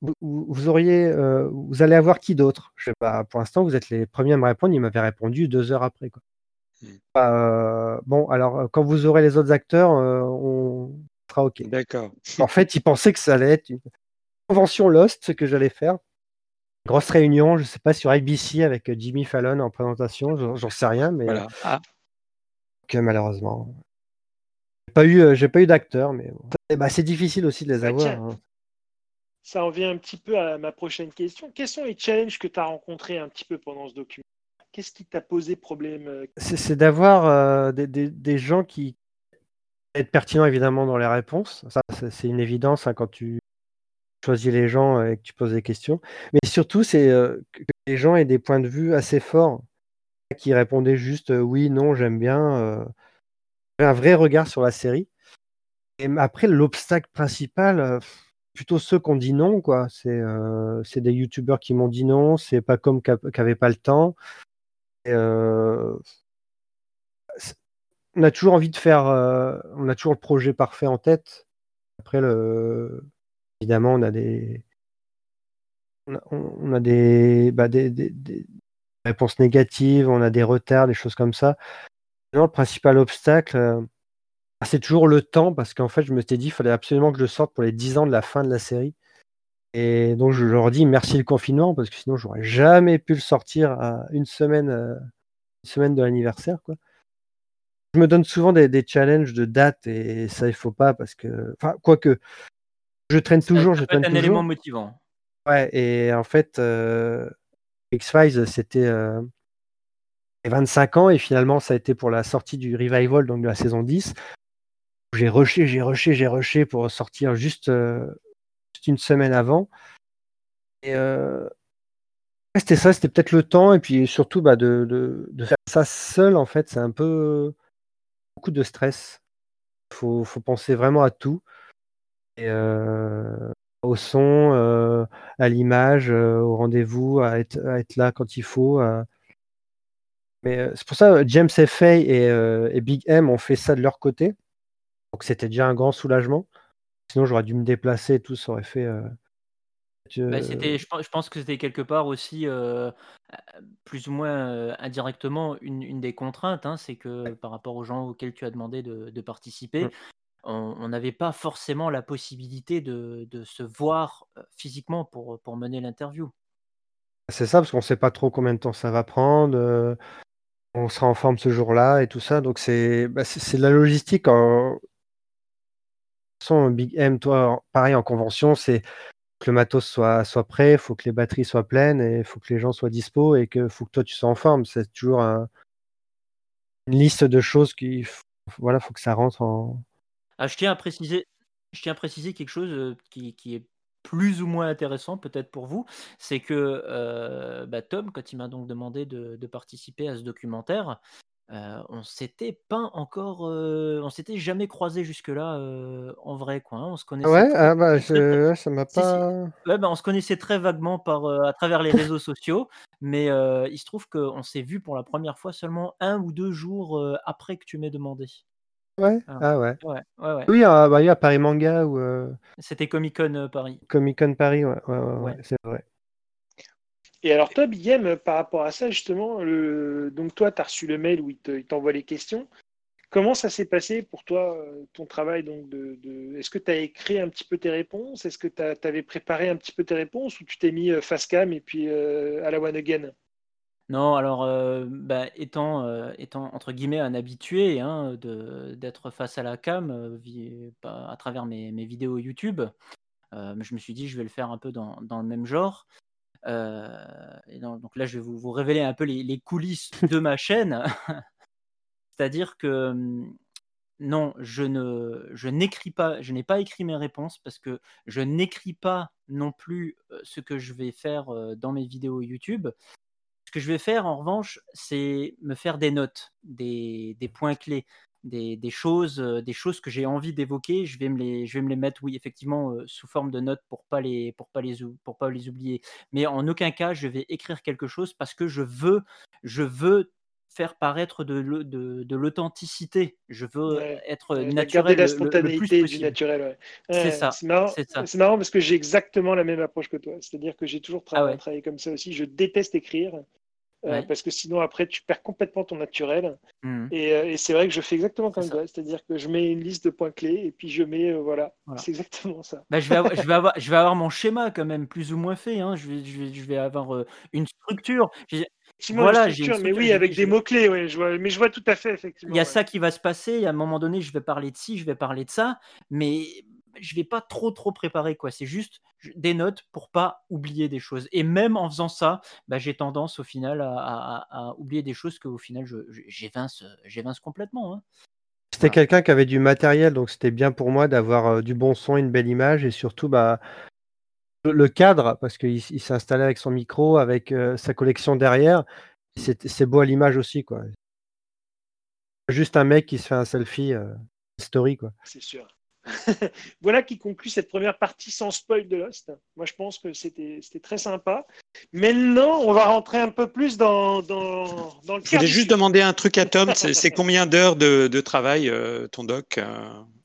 vous, auriez, vous allez avoir qui d'autre? Je fais bah, pour l'instant, vous êtes les premiers à me répondre. Ils m'avaient répondu deux heures après. Quoi. Mmh. Bah, bon, alors quand vous aurez les autres acteurs, on sera OK. D'accord. En fait, ils pensaient que ça allait être une convention Lost, que j'allais faire. Grosse réunion, je sais pas, sur ABC avec euh, Jimmy Fallon en présentation, j'en sais rien, mais voilà. Euh, ah. que malheureusement. J'ai pas eu, euh, j'ai pas eu d'acteur, mais bah, c'est difficile aussi de les avoir. Hein. Ça en vient un petit peu à ma prochaine question. Quels sont les challenges que tu as rencontrés un petit peu pendant ce document? Qu'est-ce qui t'a posé problème C'est d'avoir des, gens qui être pertinents évidemment dans les réponses. Ça, c'est une évidence hein, quand tu choisis les gens et que tu poses des questions. Mais surtout, c'est que les gens aient des points de vue assez forts, qui répondaient juste oui, non, j'aime bien, un vrai regard sur la série. Et après, l'obstacle principal, plutôt ceux qui ont dit non, quoi. C'est des youtubeurs qui m'ont dit non, c'est pas comme qui n'avaient pas le temps. on a toujours envie de faire, on a toujours le projet parfait en tête. Après, le, évidemment, on a des, on a, bah, des, des, réponses négatives, on a des retards, des choses comme ça. le principal obstacle, euh, c'est toujours le temps, parce qu'en fait, je me suis dit, il fallait absolument que je sorte pour les 10 ans de la fin de la série. Et donc, je leur dis merci le confinement, parce que sinon, j'aurais jamais pu le sortir à une semaine, euh, semaine de l'anniversaire. Quoi. Je me donne souvent des, des, challenges de date, et ça, il faut pas, parce que. Enfin, quoique, je traîne toujours, je traîne un élément motivant. Ouais, et en fait, euh, X-Files, c'était 25 euh, ans, et finalement, ça a été pour la sortie du revival, donc de la saison 10. J'ai rushé, j'ai rushé, j'ai rushé pour sortir juste, euh, une semaine avant. Et c'était ça, c'était peut-être le temps, et puis surtout bah, de, de, faire ça seul, en fait, c'est un peu beaucoup de stress. Il faut, faut penser vraiment à tout. Euh, au son, euh, à l'image, euh, au rendez-vous, à être, là quand il faut. Mais c'est pour ça James FA et, et, Big M ont fait ça de leur côté. Donc c'était déjà un grand soulagement. Sinon j'aurais dû me déplacer et tout, ça aurait fait. Bah, je, pense que c'était quelque part aussi, plus ou moins indirectement, une, des contraintes. Hein, c'est que par rapport aux gens auxquels tu as demandé de, participer, mmh on n'avait pas forcément la possibilité de, se voir physiquement pour, pour mener l'interview. C'est ça, parce qu'on ne sait pas trop combien de temps ça va prendre. on sera en forme ce jour-là et tout ça. Donc c'est bah, de la logistique. En... Big M, toi, pareil en convention, c'est que le matos soit, soit prêt, il faut que les batteries soient pleines et il faut que les gens soient dispo et que faut que toi tu sois en forme. C'est toujours une liste de choses qui voilà, faut que ça rentre en. Ah, je tiens à préciser, je tiens à préciser quelque chose qui, qui est plus ou moins intéressant peut-être pour vous, c'est que euh, bah, Tom, quand il m'a donc demandé de, participer à ce documentaire, euh, on s'était pas encore, euh, on s'était jamais croisé jusque-là en vrai quoi. Hein. On se connaissait. Ouais, ah bah, ça m'a pas. Ouais, bah, on se connaissait très vaguement par à travers les réseaux sociaux, mais il se trouve qu'on s'est vu pour la première fois seulement un ou deux jours après que tu m'aies demandé. Ouais, ah ouais. Ouais, ouais, ouais. Oui, à, bah, Paris Manga ou C'était Comic Con Paris. Comic Con Paris, ouais, ouais, ouais, c'est vrai. Et alors toi, Bigem, par rapport à ça, justement, le... donc toi, tu as reçu le mail où il t'envoie les questions. Comment ça s'est passé pour toi, ton travail donc de, de... Est-ce que tu as écrit un petit peu tes réponses? Est-ce que tu avais préparé un petit peu tes réponses ou tu t'es mis face cam et puis à la one again? Non, alors, bah, étant, étant entre guillemets un habitué hein, d'être face à la cam à travers mes, vidéos YouTube, je me suis dit je vais le faire un peu dans, le même genre. donc, là, je vais vous, révéler un peu les, coulisses de ma chaîne. C'est-à-dire que mmh, non, je ne, je n'écris pas, je n'ai pas écrit mes réponses parce que je n'écris pas non plus ce que je vais faire dans mes vidéos YouTube. Ce que je vais faire, en revanche, c'est me faire des notes, des, points clés, des, choses, euh, des choses que j'ai envie d'évoquer. Je vais me les, je vais me les mettre, oui, effectivement, euh, sous forme de notes pour pas les, pour pas les, pour pas les oublier. Mais en aucun cas, je vais écrire quelque chose parce que je veux, je veux faire paraître de, de, l'authenticité. Je veux être naturel. la spontanéité du naturel. c'est ça. C'est marrant, parce que j'ai exactement la même approche que toi. C'est-à-dire que j'ai toujours ah travaillé comme ça aussi. Je déteste écrire. Euh, parce que sinon après tu perds complètement ton naturel. Mmh. Euh, et, c'est vrai que je fais exactement comme toi, c'est-à-dire que je mets une liste de points clés et puis je mets, euh, voilà, c'est exactement ça. Bah, je, vais avoir, je, vais avoir, je vais avoir mon schéma quand même plus ou moins fait, hein. je, vais, je, vais, je vais avoir une structure. Voilà, une structure, mais oui, avec des mots-clés, ouais, je vois, mais je vois tout à fait, effectivement. Il y a ça qui va se passer, à un moment donné, je vais parler de ci, je vais parler de ça, mais je vais pas trop trop préparer quoi. C'est juste des notes pour pas oublier des choses. Et même en faisant ça, bah, j'ai tendance au final à, oublier des choses qu'au final j'évince, j'évince complètement. Hein. C'était quelqu'un qui avait du matériel, donc c'était bien pour moi d'avoir euh, du bon son, une belle image et surtout bah, le cadre, parce qu'il s'est installé avec son micro, avec euh, sa collection derrière. C'est beau à l'image aussi. quoi. Juste un mec qui se fait un selfie euh, story. quoi. C'est sûr. voilà qui conclut cette première partie sans spoil de Lost. Moi, je pense que c'était très sympa. Maintenant, on va rentrer un peu plus dans, dans, dans le Je voulais juste demander un truc à Tom. C'est combien d'heures de, de, travail, euh, ton doc euh,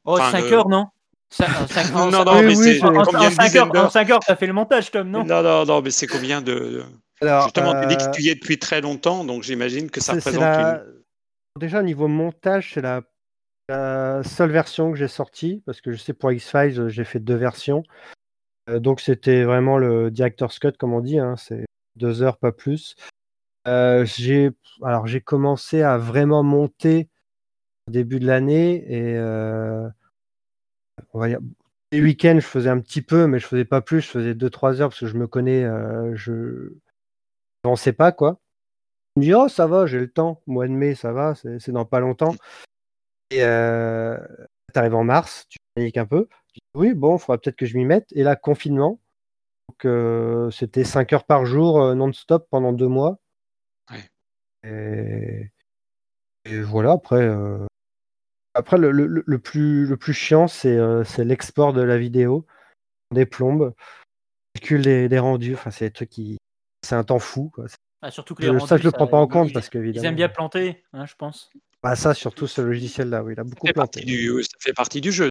Oh, 5 heures, non? 5, non, non, mais c'est combien 5 heures, en 5 heures, ça fait le montage, Tom, non? Non, non, non, mais c'est combien de. Alors, Justement, tu dis que tu y es depuis très longtemps, donc j'imagine que ça représente une. Déjà, au niveau montage, c'est la la seule version que j'ai sortie, parce que je sais pour X-Files, j'ai fait deux versions. Euh, donc c'était vraiment le director's cut, comme on dit, hein, c'est deux heures, pas plus. Euh, j'ai alors j'ai commencé à vraiment monter au début de l'année et euh, les week-ends je faisais un petit peu mais je faisais pas plus je faisais 2-3 heures parce que je me connais je n'avançais pas quoi je me dis oh ça va j'ai le temps mois de mai ça va c'est dans pas longtemps et euh, tu arrives en mars, tu paniques un peu. Tu dis, oui, bon, il faudra peut-être que je m'y mette. Et là, confinement. Donc, euh, c'était 5 heures par jour euh, non-stop pendant deux mois. Et... voilà, après, après le, le, plus, le plus chiant, c'est l'export de la vidéo. Des plombes, calcul des, des rendus. Enfin, c'est des trucs qui. C'est un temps fou. Quoi. Ah, surtout que les rendus, ça, je le prends pas en compte parce que Ils aiment bien planter, hein, je pense. Bah ça, surtout ce logiciel-là, oui, il a beaucoup planté. ça fait partie du jeu.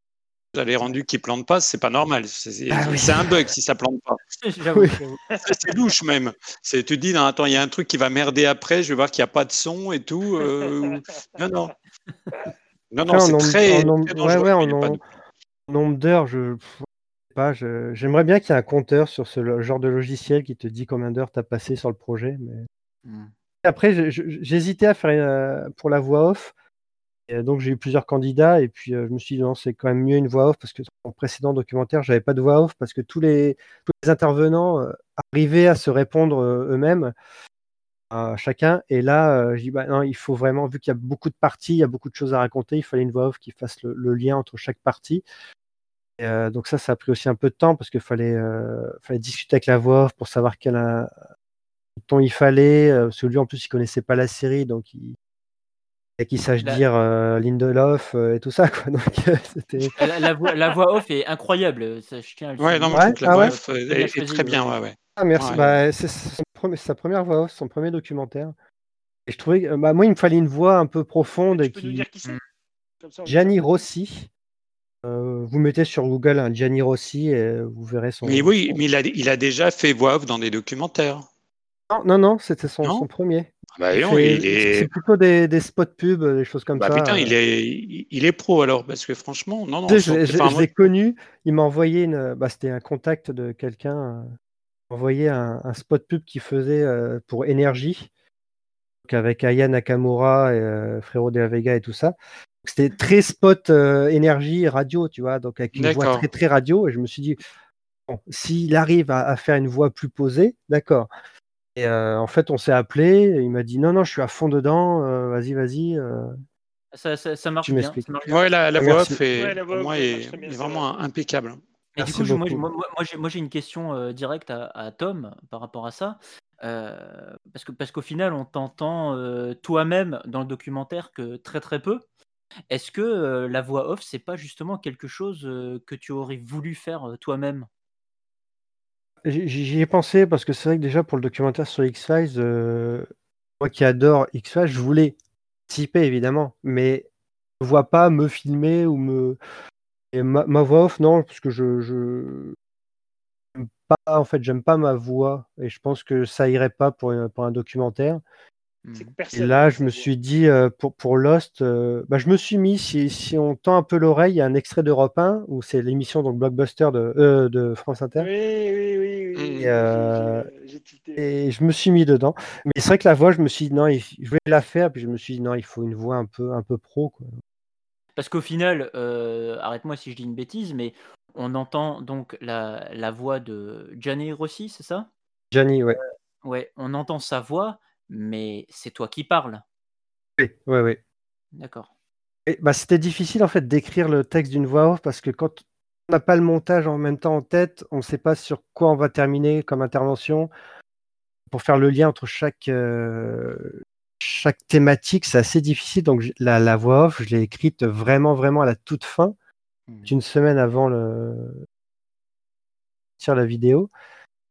Les rendus qui plantent pas, c'est pas normal. C'est ah un bug si ça plante pas. C'est louche même. Tu te dis, non, attends, il y a un truc qui va merder après, je vais voir qu'il n'y a pas de son et tout. Euh, non, non. Non, non, c'est très, nombre, nombre d'heures, je pas, j'aimerais bien qu'il y ait un compteur sur ce genre de logiciel qui te dit combien d'heures tu as passé sur le projet. Mais... Hmm. Après, j'hésitais à faire pour la voix off. donc j'ai eu plusieurs candidats et puis je me suis dit non, c'est quand même mieux une voix off parce que dans le précédent documentaire, j'avais pas de voix off parce que tous les, tous les intervenants arrivaient à se répondre eux-mêmes chacun. Et là, je dis bah non, il faut vraiment, vu qu'il y a beaucoup de parties, il y a beaucoup de choses à raconter, il fallait une voix off qui fasse le, lien entre chaque partie. donc ça, ça a pris aussi un peu de temps parce qu'il fallait, fallait discuter avec la voix off pour savoir quel, ton il fallait. Euh, celui en plus, il connaissait pas la série, donc il qu'il sache dire euh, Lindelof euh, et tout ça. Quoi. Donc, la, voix, la, voix, off est incroyable. Ça, je tiens ouais, non, la ah voix off est, très bien. Ouais, ouais. Ah, merci. Bah, c'est sa première voix off, son premier documentaire. Et je trouvais que bah, moi, il me fallait une voix un peu profonde. Tu et peux qui... nous dire qui c'est? Gianni Rossi. vous mettez sur Google un Gianni Rossi et vous verrez son. Mais oui, mais il a, il a déjà fait voix off dans des documentaires. Non, non, c'était son, premier. Ah bah C'est plutôt des, des spots pubs, des choses comme bah ça. Putain, il est, il est pro alors, parce que franchement, non, non. je, l'ai connu, il m'a envoyé une. Bah, c'était un contact de quelqu'un. Euh, envoyé un, un, spot pub qu'il faisait euh, pour Énergie, avec Aya Nakamura et euh, Frérot de la Vega et tout ça. C'était très spot énergie radio, tu vois, donc avec une voix très très radio. Et je me suis dit, bon, s'il arrive à, faire une voix plus posée, d'accord. Et euh, en fait, on s'est appelé. Il m'a dit non, non, je suis à fond dedans. Euh, vas-y, vas-y. Euh. Ça, ça, marche bien. Ouais, la, la voix off est, pour moi est, vraiment impeccable. Et du coup, moi, moi, j'ai une question directe à, Tom par rapport à ça. parce que parce qu'au final, on t'entend toi-même dans le documentaire que très très peu. Est-ce que la voix off, c'est pas justement quelque chose que tu aurais voulu faire toi-même? J'y ai pensé parce que c'est vrai que déjà pour le documentaire sur X-Files, euh, moi qui adore X-Files, je voulais participer évidemment, mais je ne vois pas me filmer ou me. ma, voix off, non, parce que je. je... Pas, en fait, j'aime pas ma voix et je pense que ça irait pas pour, pour un documentaire. Mmh. Et là, je me suis dit, euh, pour, pour Lost, euh, bah, je me suis mis, si, si on tend un peu l'oreille, il y a un extrait d'Europe 1, où c'est l'émission donc Blockbuster de, euh, de France Inter. Oui, oui, oui. Oui, et, je me suis mis dedans. Mais c'est vrai que la voix, je me suis dit, non, je voulais la faire, puis je me suis dit, non, il faut une voix un peu, un peu pro. Quoi. Parce qu'au final, arrête-moi si je dis une bêtise, mais on entend donc la, la voix de Gianni Rossi, c'est ça? Gianni, ouais. ouais, on entend sa voix, mais c'est toi qui parles. Oui, oui, oui. D'accord. Bah, c'était difficile en fait d'écrire le texte d'une voix off parce que quand on n'a pas le montage en même temps en tête, on ne sait pas sur quoi on va terminer comme intervention. Pour faire le lien entre chaque, euh, chaque thématique, c'est assez difficile. Donc la, la voix off, je l'ai écrite vraiment, vraiment à la toute fin, mmh. une semaine avant le sur la vidéo.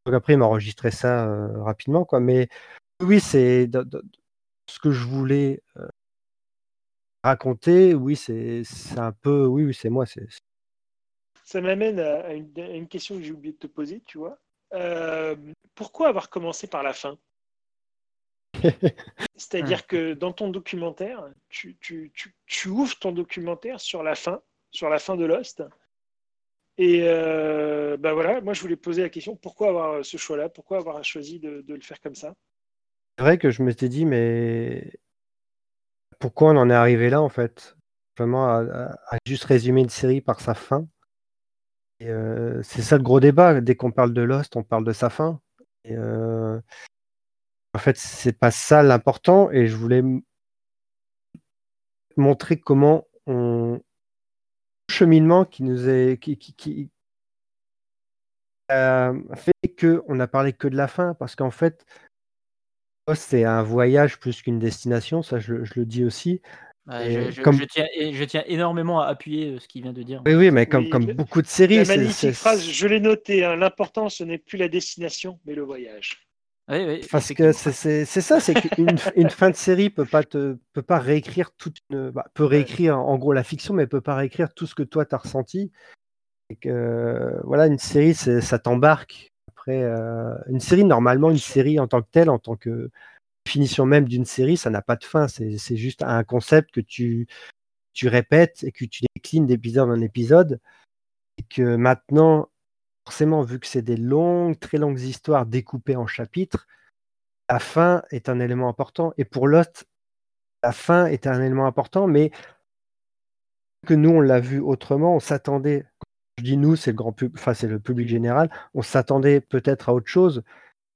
Donc après, il m'a enregistré ça euh, rapidement, quoi. Mais oui, c'est ce que je voulais euh, raconter. Oui, c'est un peu. Oui, oui, c'est moi. C'est Ça m'amène à, une, question que j'ai oublié de te poser, tu vois. Euh, pourquoi avoir commencé par la fin? C'est-à-dire que dans ton documentaire, tu, ouvres ton documentaire sur la fin, sur la fin de Lost. Et euh, ben voilà, moi je voulais poser la question pourquoi avoir ce choix-là? Pourquoi avoir choisi de le faire comme ça? C'est vrai que je m'étais dit, mais pourquoi on en est arrivé là, en fait? Vraiment à, juste résumer une série par sa fin? Euh, c'est ça le gros débat. Dès qu'on parle de Lost, on parle de sa fin. Et euh, en fait, c'est pas ça l'important. Et je voulais montrer comment on cheminement qui nous est qui, qui, fait qu'on n'a parlé que de la fin parce qu'en fait c'est un voyage plus qu'une destination, ça je, le dis aussi. Je, tiens, énormément à appuyer euh, ce qu'il vient de dire. Oui, oui, mais comme, comme beaucoup de séries. La magnifique phrase, je l'ai noté, hein, l'important ce n'est plus la destination, mais le voyage. Oui, oui, Parce que c'est ça, c'est qu'une une fin de série peut pas te peut pas réécrire toute une, bah, peut réécrire en gros la fiction, mais peut pas réécrire tout ce que toi tu as ressenti. Et que voilà, une série, ça t'embarque euh, une série, normalement, une série en tant que telle, en tant que définition même d'une série, ça n'a pas de fin. C'est juste un concept que tu, répètes et que tu déclines d'épisode en épisode. Et que maintenant, forcément, vu que c'est des longues, très longues histoires découpées en chapitres, la fin est un élément important. Et pour Lost, la fin est un élément important, mais que nous, on l'a vu autrement, on s'attendait, je dis nous, c'est le grand public, enfin c'est le public général, on s'attendait peut-être à autre chose.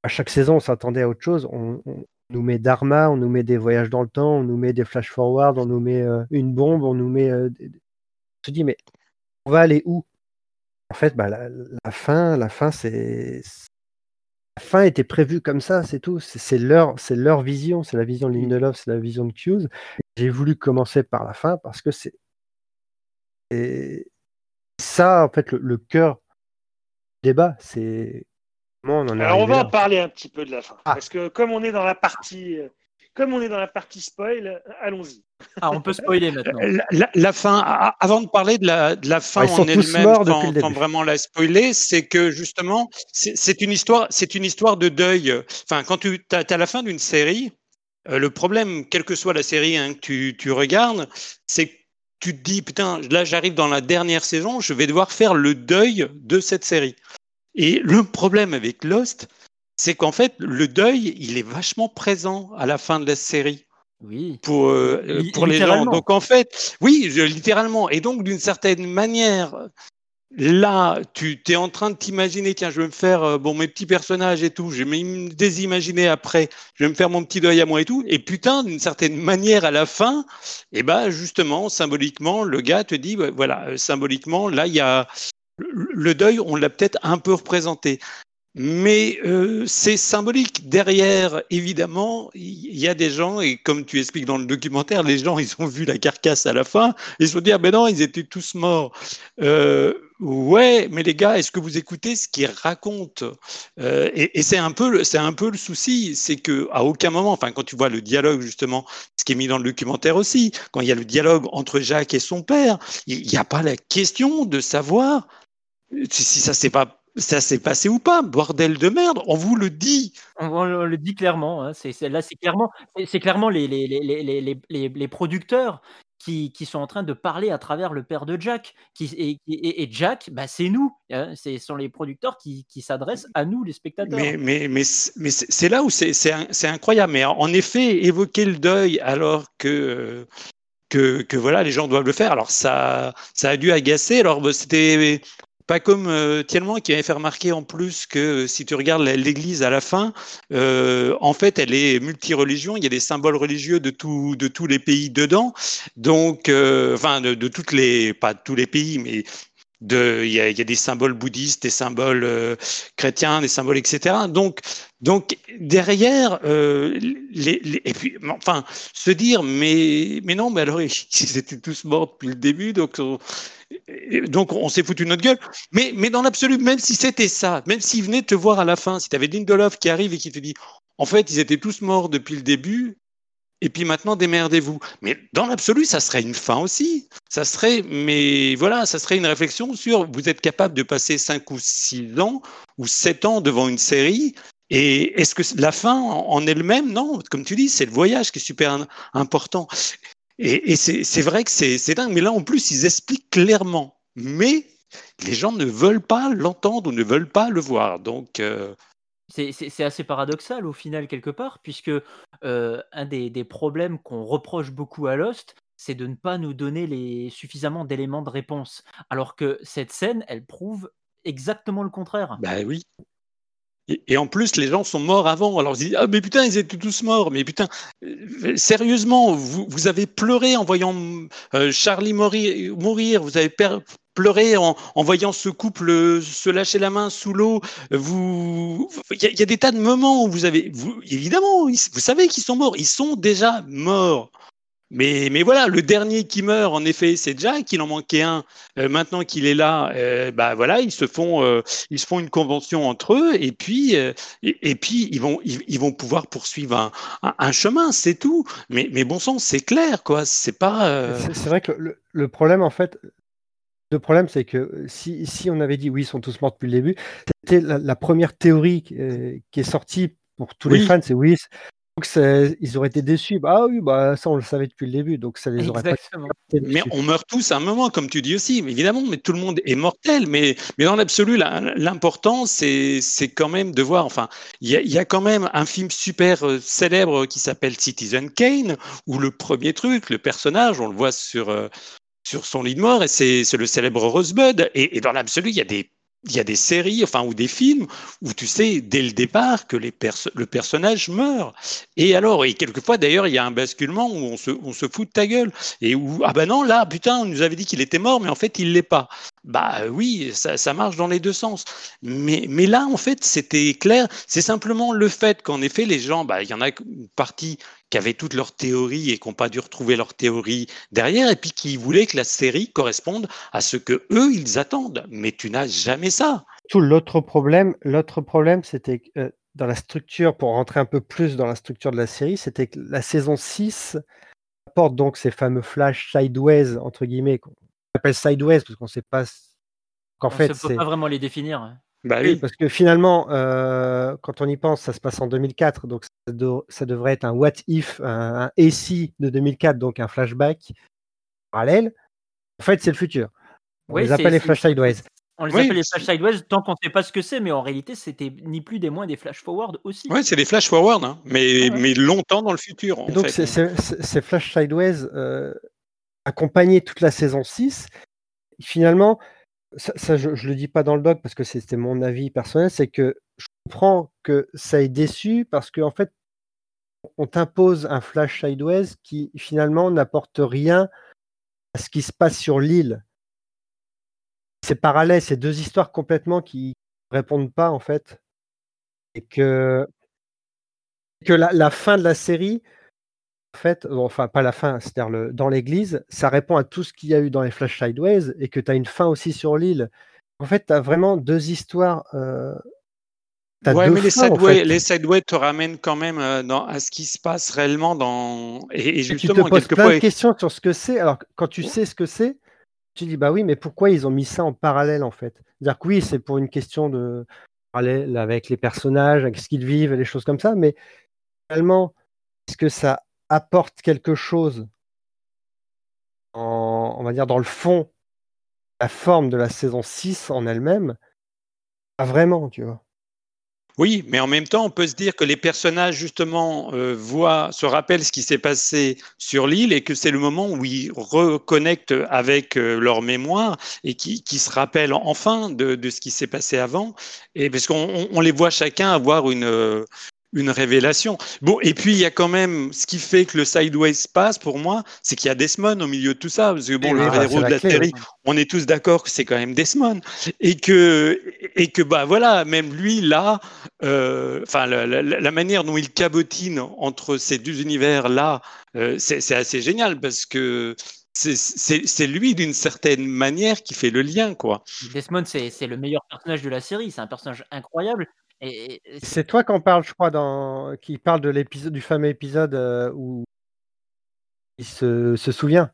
À chaque saison, on s'attendait à autre chose. On, nous met Dharma, on nous met des voyages dans le temps, on nous met des flash forward, on nous met euh, une bombe, on nous met. Euh, on se dit, mais on va aller où? En fait, bah, la, fin, la fin, c'est. La fin était prévue comme ça, c'est tout. C'est leur, c'est leur vision, c'est la vision de Lindelof, c'est la vision de Hughes. J'ai voulu commencer par la fin parce que c'est ça, en fait, le, cœur du débat, c'est on en Alors on va en parler un petit peu de la fin, ah. parce que comme on est dans la partie, euh, comme on est dans la partie spoil, allons-y. Ah, on peut spoiler maintenant. La, fin, avant de parler de la, de la fin en elle-même, sans, vraiment la spoiler, c'est que justement, c'est une histoire, c'est une histoire de deuil. Enfin, quand tu as, la fin d'une série, euh, le problème, quelle que soit la série hein, que tu, tu regardes, c'est que tu te dis, putain, là j'arrive dans la dernière saison, je vais devoir faire le deuil de cette série. Et le problème avec Lost, c'est qu'en fait, le deuil, il est vachement présent à la fin de la série. Oui. Pour, euh, pour les gens. Donc en fait, oui, littéralement. Et donc d'une certaine manière, là, tu es en train de t'imaginer, tiens, je vais me faire euh, bon mes petits personnages et tout, je vais me désimaginer après, je vais me faire mon petit deuil à moi et tout. Et putain, d'une certaine manière, à la fin, et eh ben justement, symboliquement, le gars te dit, voilà, euh, symboliquement, là, il y a le deuil, on l'a peut-être un peu représenté. Mais euh, c'est symbolique. Derrière, évidemment, il y a des gens, et comme tu expliques dans le documentaire, les gens, ils ont vu la carcasse à la fin, ils se sont dit, ah ben non, ils étaient tous morts. Euh, ouais, mais les gars, est-ce que vous écoutez ce qu'ils racontent? Euh, Et, c'est un peu, c'est un peu le souci, c'est que à aucun moment, enfin, quand tu vois le dialogue justement, ce qui est mis dans le documentaire aussi, quand il y a le dialogue entre Jacques et son père, il n'y a pas la question de savoir si ça s'est pas ça s'est passé ou pas Bordel de merde, on vous le dit. On, le dit clairement. Hein. C'est, là, c'est clairement, c'est clairement les, les, les, les, producteurs qui, qui, sont en train de parler à travers le père de Jack. Qui, et, et, Jack, bah, c'est nous. Hein. Ce sont les producteurs qui, qui s'adressent à nous, les spectateurs. Mais, mais, mais, mais c'est là où c'est incroyable. Mais en effet, évoquer le deuil alors que. Que, que, voilà, les gens doivent le faire. Alors ça, ça a dû agacer. Alors bah, c'était pas comme euh, qui avait fait remarquer en plus que euh, si tu regardes l'Église à la fin, euh, en fait, elle est multireligion. Il y a des symboles religieux de, tout, de tous les pays dedans. Donc, euh, enfin, de, de, toutes les, pas tous les pays, mais de, il y, y a des symboles bouddhistes, des symboles euh, chrétiens, des symboles, etc. Donc, donc derrière, euh, et puis, enfin, se dire, mais, mais non, mais alors ils étaient tous morts depuis le début, donc donc on s'est foutu notre gueule. Mais, mais dans l'absolu, même si c'était ça, même s'ils venaient te voir à la fin, si tu avais Lindelof qui arrive et qui te dit, en fait, ils étaient tous morts depuis le début, et puis maintenant, démerdez-vous. Mais dans l'absolu, ça serait une fin aussi. Ça serait, mais voilà, ça serait une réflexion sur vous êtes capable de passer 5 ou 6 ans ou 7 ans devant une série. Et est-ce que la fin en elle-même, non, comme tu dis, c'est le voyage qui est super important. Et, c'est vrai que c'est dingue, mais là en plus, ils expliquent clairement. Mais les gens ne veulent pas l'entendre ou ne veulent pas le voir. Donc. Euh, c'est assez paradoxal au final quelque part, puisque euh, un des, des problèmes qu'on reproche beaucoup à Lost, c'est de ne pas nous donner les, suffisamment d'éléments de réponse. Alors que cette scène, elle prouve exactement le contraire. Bah oui. Et, en plus, les gens sont morts avant. Alors, ils disent Ah, mais putain, ils étaient tous morts. Mais putain, euh, sérieusement, vous, vous avez pleuré en voyant euh, Charlie mourir, mourir. Vous avez pleuré en, en, voyant ce couple se lâcher la main sous l'eau. Vous, il y, a des tas de moments où vous avez, évidemment, vous savez qu'ils sont morts. Ils sont déjà morts. Mais, mais voilà, le dernier qui meurt, en effet, c'est Jack. Il en manquait un. Euh, maintenant qu'il est là, euh, bah voilà, ils se font, euh, ils se font une convention entre eux, et puis, et, et, puis ils vont, ils, vont pouvoir poursuivre un, un, chemin, c'est tout. Mais, mais bon sang, c'est clair, quoi. C'est pas. C'est vrai que le, le, problème, en fait, le problème, c'est que si, si, on avait dit oui, ils sont tous morts depuis le début, c'était la, la, première théorie qui, qui est sortie pour tous les fans, c'est oui, Donc ils auraient été déçus. Bah oui, bah ça on le savait depuis le début, donc ça les aurait Exactement. Mais on meurt tous à un moment, comme tu dis aussi, mais évidemment, mais tout le monde est mortel. Mais, mais dans l'absolu, la- l'important, c'est c'est quand même de voir. Enfin, il y a, il y a quand même un film super euh, célèbre qui s'appelle Citizen Kane, où le premier truc, le personnage, on le voit sur, euh, sur son lit de mort, et c'est c'est le célèbre Rosebud. Et, et dans l'absolu, il y a des il y a des séries, enfin, ou des films où tu sais dès le départ que le personnage meurt. Et alors, et quelquefois d'ailleurs, il y a un basculement où on se, on se fout de ta gueule. Et où, ah ben non, là, putain, on nous avait dit qu'il était mort, mais en fait, il l'est pas. Bah euh, oui, ça, ça marche dans les deux sens. Mais, mais là, en fait, c'était clair. C'est simplement le fait qu'en effet, les gens, bah, il y en a une partie qui avait toutes leurs théories et qui n'ont pas dû retrouver leurs théories derrière, et puis qui voulaient que la série corresponde à ce que eux, ils attendent. Mais tu n'as jamais ça. Tout l'autre problème, l'autre problème, c'était que, euh, dans la structure, pour rentrer un peu plus dans la structure de la série, c'était que la saison 6 apporte donc ces fameux flash sideways, entre guillemets, qu'on appelle sideways parce qu'on ne sait pas qu'en On fait ne peut pas vraiment les définir. Bah Oui, oui. parce que finalement, euh, quand on y pense, ça se passe en 2004, donc ça, do- ça devrait être un what if, un, un et si de 2004, donc un flashback parallèle. En fait, c'est le futur. On Oui, les appelle les flash sideways. On les Oui, appelle les flash sideways tant qu'on ne sait pas ce que c'est, mais en réalité, c'était ni plus ni moins des flash forward aussi. Ouais, c'est des flash forward, hein, mais, Ah ouais. mais longtemps dans le futur. En donc, fait. ces flash sideways euh, accompagnés toute la saison 6, finalement, ça, je ne le dis pas dans le doc parce que c'était mon avis personnel, c'est que je comprends que ça est déçu parce qu'en fait, on t'impose un flash sideways qui finalement n'apporte rien à ce qui se passe sur l'île. C'est parallèle, c'est deux histoires complètement qui répondent pas en fait. Et que, que la, fin de la série, en fait, bon, enfin pas la fin, c'est-à-dire le, dans l'église, ça répond à tout ce qu'il y a eu dans les Flash Sideways et que tu as une fin aussi sur l'île. En fait, tu as vraiment deux histoires. euh, Ouais, deux mais les en sideways, fait. les sideways te ramènent quand même euh, dans, à ce qui se passe réellement dans. Et, et Et tu te justement, poses plein quelquefois. de questions sur ce que c'est. Alors, quand tu sais ce que c'est, tu dis, bah oui, mais pourquoi ils ont mis ça en parallèle, en fait? C'est-à-dire que oui, c'est pour une question de parallèle avec les personnages, avec ce qu'ils vivent, et les choses comme ça, mais finalement, est-ce que ça apporte quelque chose en, on va dire, dans le fond, la forme de la saison 6 en elle-même Pas vraiment, tu vois. Oui, mais en même temps, on peut se dire que les personnages, justement, euh, voient, se rappellent ce qui s'est passé sur l'île et que c'est le moment où ils reconnectent avec euh, leur mémoire et qui, qui se rappellent enfin de, de ce qui s'est passé avant. Et parce qu'on on- les voit chacun avoir une, euh, une révélation. Bon, et puis il y a quand même ce qui fait que le Sideways passe pour moi, c'est qu'il y a Desmond au milieu de tout ça. Parce que bon, Oui, le bah, héros c'est de la la clé, série, on est tous d'accord que c'est quand même Desmond et que et que bah voilà même lui là euh, enfin la, la- la manière dont il cabotine entre ces deux univers là c'est c'est assez génial parce que c'est- c'est c'est lui d'une certaine manière qui fait le lien quoi Desmond, c'est c'est le meilleur personnage de la série. C'est un personnage incroyable. Et, et- et C'est toi qu'on parle, je crois, dans... qui parle de l'épisode, du fameux épisode euh, où il se, se souvient.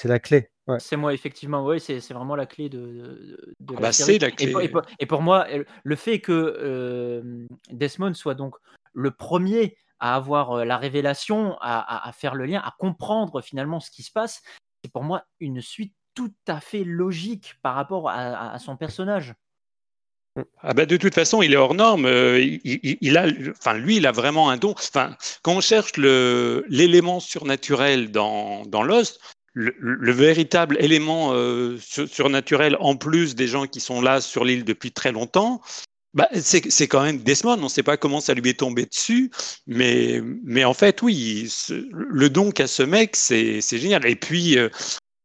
C'est la clé. Ouais. c'est moi, effectivement. Oui, c'est c'est vraiment la clé de, de, de Ah la bah, série. c'est la Et clé. pour, et pour- et pour moi, le fait que euh, Desmond soit donc le premier à avoir euh, la révélation, à, à- à faire le lien, à comprendre finalement ce qui se passe, c'est pour moi une suite tout à fait logique par rapport à, à- à son personnage. Ah bah de toute façon, il est hors norme. euh, il, il- il a, enfin, lui, il a vraiment un don. Enfin, quand on cherche l'élément surnaturel dans, dans Lost, le, le véritable élément euh, sur- surnaturel, en plus des gens qui sont là sur l'île depuis très longtemps, bah, c'est quand même Desmond. On ne sait pas comment ça lui est tombé dessus, mais, mais en fait, oui, le don qu'a ce mec, c'est génial. Et puis, euh,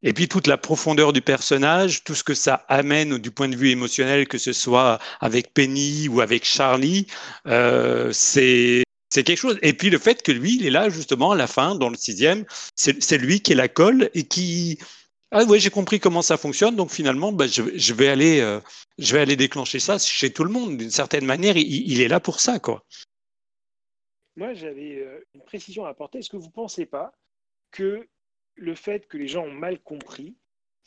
et puis toute la profondeur du personnage, tout ce que ça amène du point de vue émotionnel, que ce soit avec Penny ou avec Charlie, euh, c'est c'est quelque chose. Et puis le fait que lui, il est là justement à la fin, dans le sixième, c'est lui qui est la colle et qui ah ouais, j'ai compris comment ça fonctionne, donc finalement, bah, je, je vais aller, euh, je vais aller déclencher ça chez tout le monde. D'une certaine manière, il, il est là pour ça, quoi. Moi, j'avais euh, une précision à apporter. Est-ce que vous ne pensez pas que le fait que les gens ont mal compris,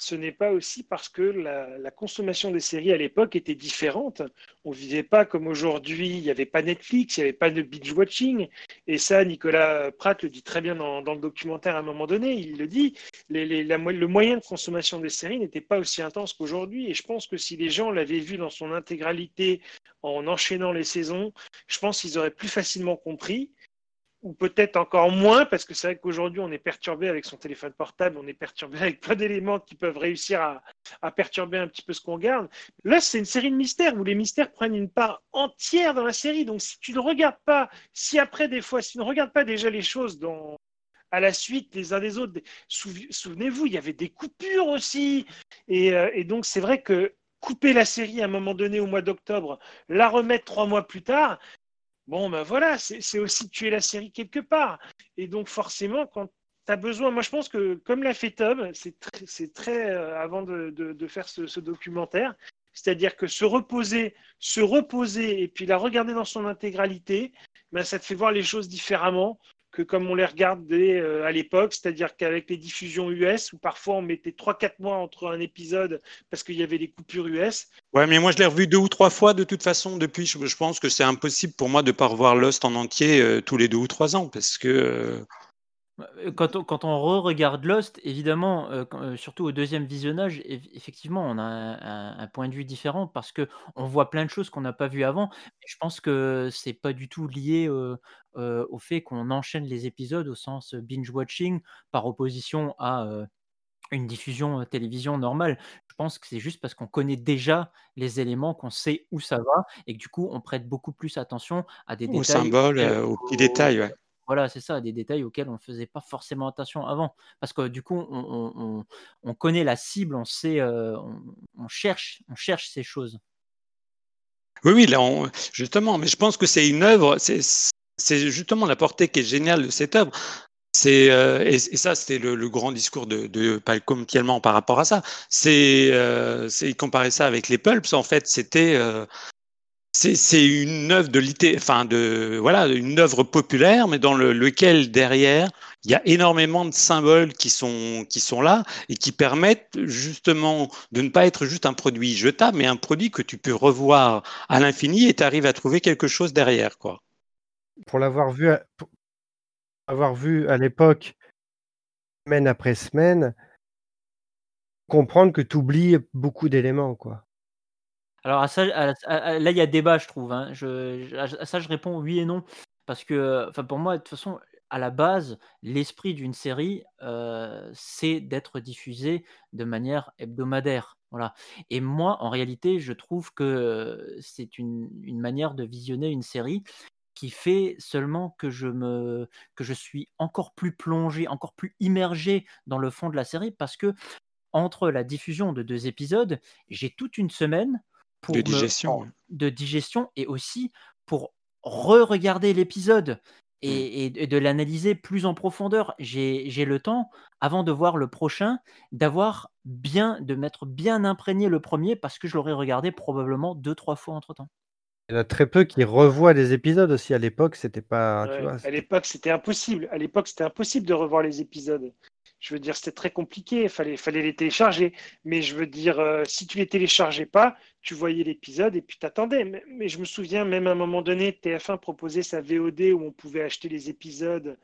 ce n'est pas aussi parce que la, consommation des séries à l'époque était différente. On ne vivait pas comme aujourd'hui, il n'y avait pas Netflix, il n'y avait pas de binge-watching. Et ça, Nicolas Pratt le dit très bien dans, le documentaire à un moment donné, il le dit, le moyen de consommation des séries n'était pas aussi intense qu'aujourd'hui. Et je pense que si les gens l'avaient vu dans son intégralité en enchaînant les saisons, je pense qu'ils auraient plus facilement compris ou peut-être encore moins, parce que c'est vrai qu'aujourd'hui, on est perturbé avec son téléphone portable, on est perturbé avec plein d'éléments qui peuvent réussir à, perturber un petit peu ce qu'on garde. Là, c'est une série de mystères où les mystères prennent une part entière dans la série. Donc, si tu ne regardes pas, si après, des fois, si tu ne regardes pas déjà les choses à la suite les uns des autres, souvenez-vous, il y avait des coupures aussi. Euh, et donc, c'est vrai que couper la série à un moment donné au mois d'octobre, la remettre trois mois plus tard, Bon, ben voilà, c'est aussi tuer la série quelque part. Et donc, forcément, quand tu as besoin, moi je pense que comme l'a fait Tom, c'est très, euh, avant de, faire ce, documentaire, c'est-à-dire que se reposer, se reposer et puis la regarder dans son intégralité, ben, ça te fait voir les choses différemment que comme on les regardait euh, à l'époque, c'est-à-dire qu'avec les diffusions US, où parfois on mettait 3-4 mois entre un épisode parce qu'il y avait des coupures US. Ouais, mais moi je l'ai revu deux ou trois fois de toute façon depuis. Je, pense que c'est impossible pour moi de ne pas revoir Lost en entier euh, tous les deux ou trois ans parce que. Euh, quand on, quand on re-regarde Lost, évidemment, euh, euh, surtout au deuxième visionnage, effectivement, on a un, point de vue différent parce que on voit plein de choses qu'on n'a pas vues avant. Je pense que c'est pas du tout lié au fait qu'on enchaîne les épisodes au sens binge-watching par opposition à une diffusion télévision normale. Je pense que c'est juste parce qu'on connaît déjà les éléments, qu'on sait où ça va et que du coup, on prête beaucoup plus attention à des détails. symboles, aux petits détails, ouais. Voilà, c'est ça, des détails auxquels on ne faisait pas forcément attention avant. Parce que du coup, on, connaît la cible, on sait, euh, on, cherche, on cherche ces choses. Oui, oui, là, justement, mais je pense que c'est une œuvre, c'est justement la portée qui est géniale de cette œuvre. Euh, et, ça, c'était le, grand discours de, Palcom par rapport à ça. C'est euh, ça avec les pulps. En fait, c'était c'est une œuvre de populaire, mais dans le, lequel derrière il y a énormément de symboles qui sont qui sont là et qui permettent justement de ne pas être juste un produit jetable, mais un produit que tu peux revoir à l'infini et tu arrives à trouver quelque chose derrière, quoi. Pour l'avoir vu, à, avoir vu à l'époque, semaine après semaine, comprendre que tu oublies beaucoup d'éléments, quoi. Alors là, il y a débat, je trouve, hein. Je à ça, je réponds oui et non. Parce que, pour moi, de toute façon, à la base, l'esprit d'une série, c'est d'être diffusé de manière hebdomadaire. Voilà. Et moi, en réalité, je trouve que, c'est une manière de visionner une série qui fait seulement que je me que je suis encore plus plongé, encore plus immergé dans le fond de la série parce que, entre la diffusion de deux épisodes, j'ai toute une semaine de digestion. de digestion et aussi pour re-regarder l'épisode mmh. et, de l'analyser plus en profondeur. J'ai le temps, avant de voir le prochain, d'avoir bien, de m'être bien imprégné le premier parce que je l'aurais regardé probablement deux, trois fois entre temps. Il y en a très peu qui revoient des épisodes aussi. À l'époque, c'était pas. à l'époque, c'était impossible. À l'époque, c'était impossible de revoir les épisodes. Je veux dire, c'était très compliqué, il fallait, les télécharger. Mais je veux dire, euh, si tu les téléchargeais pas, tu voyais l'épisode et puis t'attendais. Mais, mais, je me souviens, même à un moment donné, TF1 proposait sa VOD où on pouvait acheter les épisodes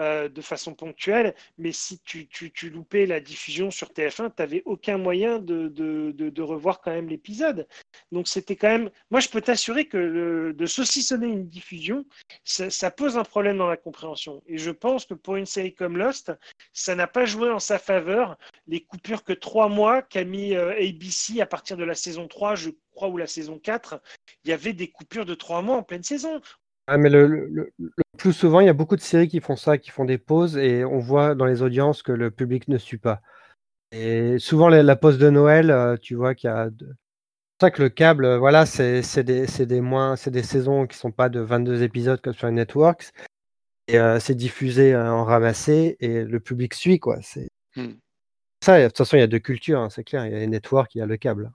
euh, de façon ponctuelle, mais si tu, loupais la diffusion sur TF1, tu n'avais aucun moyen de, de, revoir quand même l'épisode. Donc c'était quand même... Moi, je peux t'assurer que de saucissonner une diffusion, ça, pose un problème dans la compréhension. Et je pense que pour une série comme Lost, ça n'a pas joué en sa faveur les coupures que trois mois qu'a mis euh, ABC à partir de la saison 3, je crois, ou la saison 4. Il y avait des coupures de trois mois en pleine saison. Ah, mais le, plus souvent, il y a beaucoup de séries qui font ça, qui font des pauses, et on voit dans les audiences que le public ne suit pas. Et souvent, la, pause de Noël, euh, tu vois qu'il y a. C'est ça que le câble, euh, voilà, c'est des, des, moins, c'est des saisons qui sont pas de 22 épisodes comme sur les networks. Et euh, c'est diffusé en ramassé et le public suit, quoi. C'est hmm. ça. De toute façon, il y a deux cultures, hein, c'est clair. Il y a les networks, il y a le câble.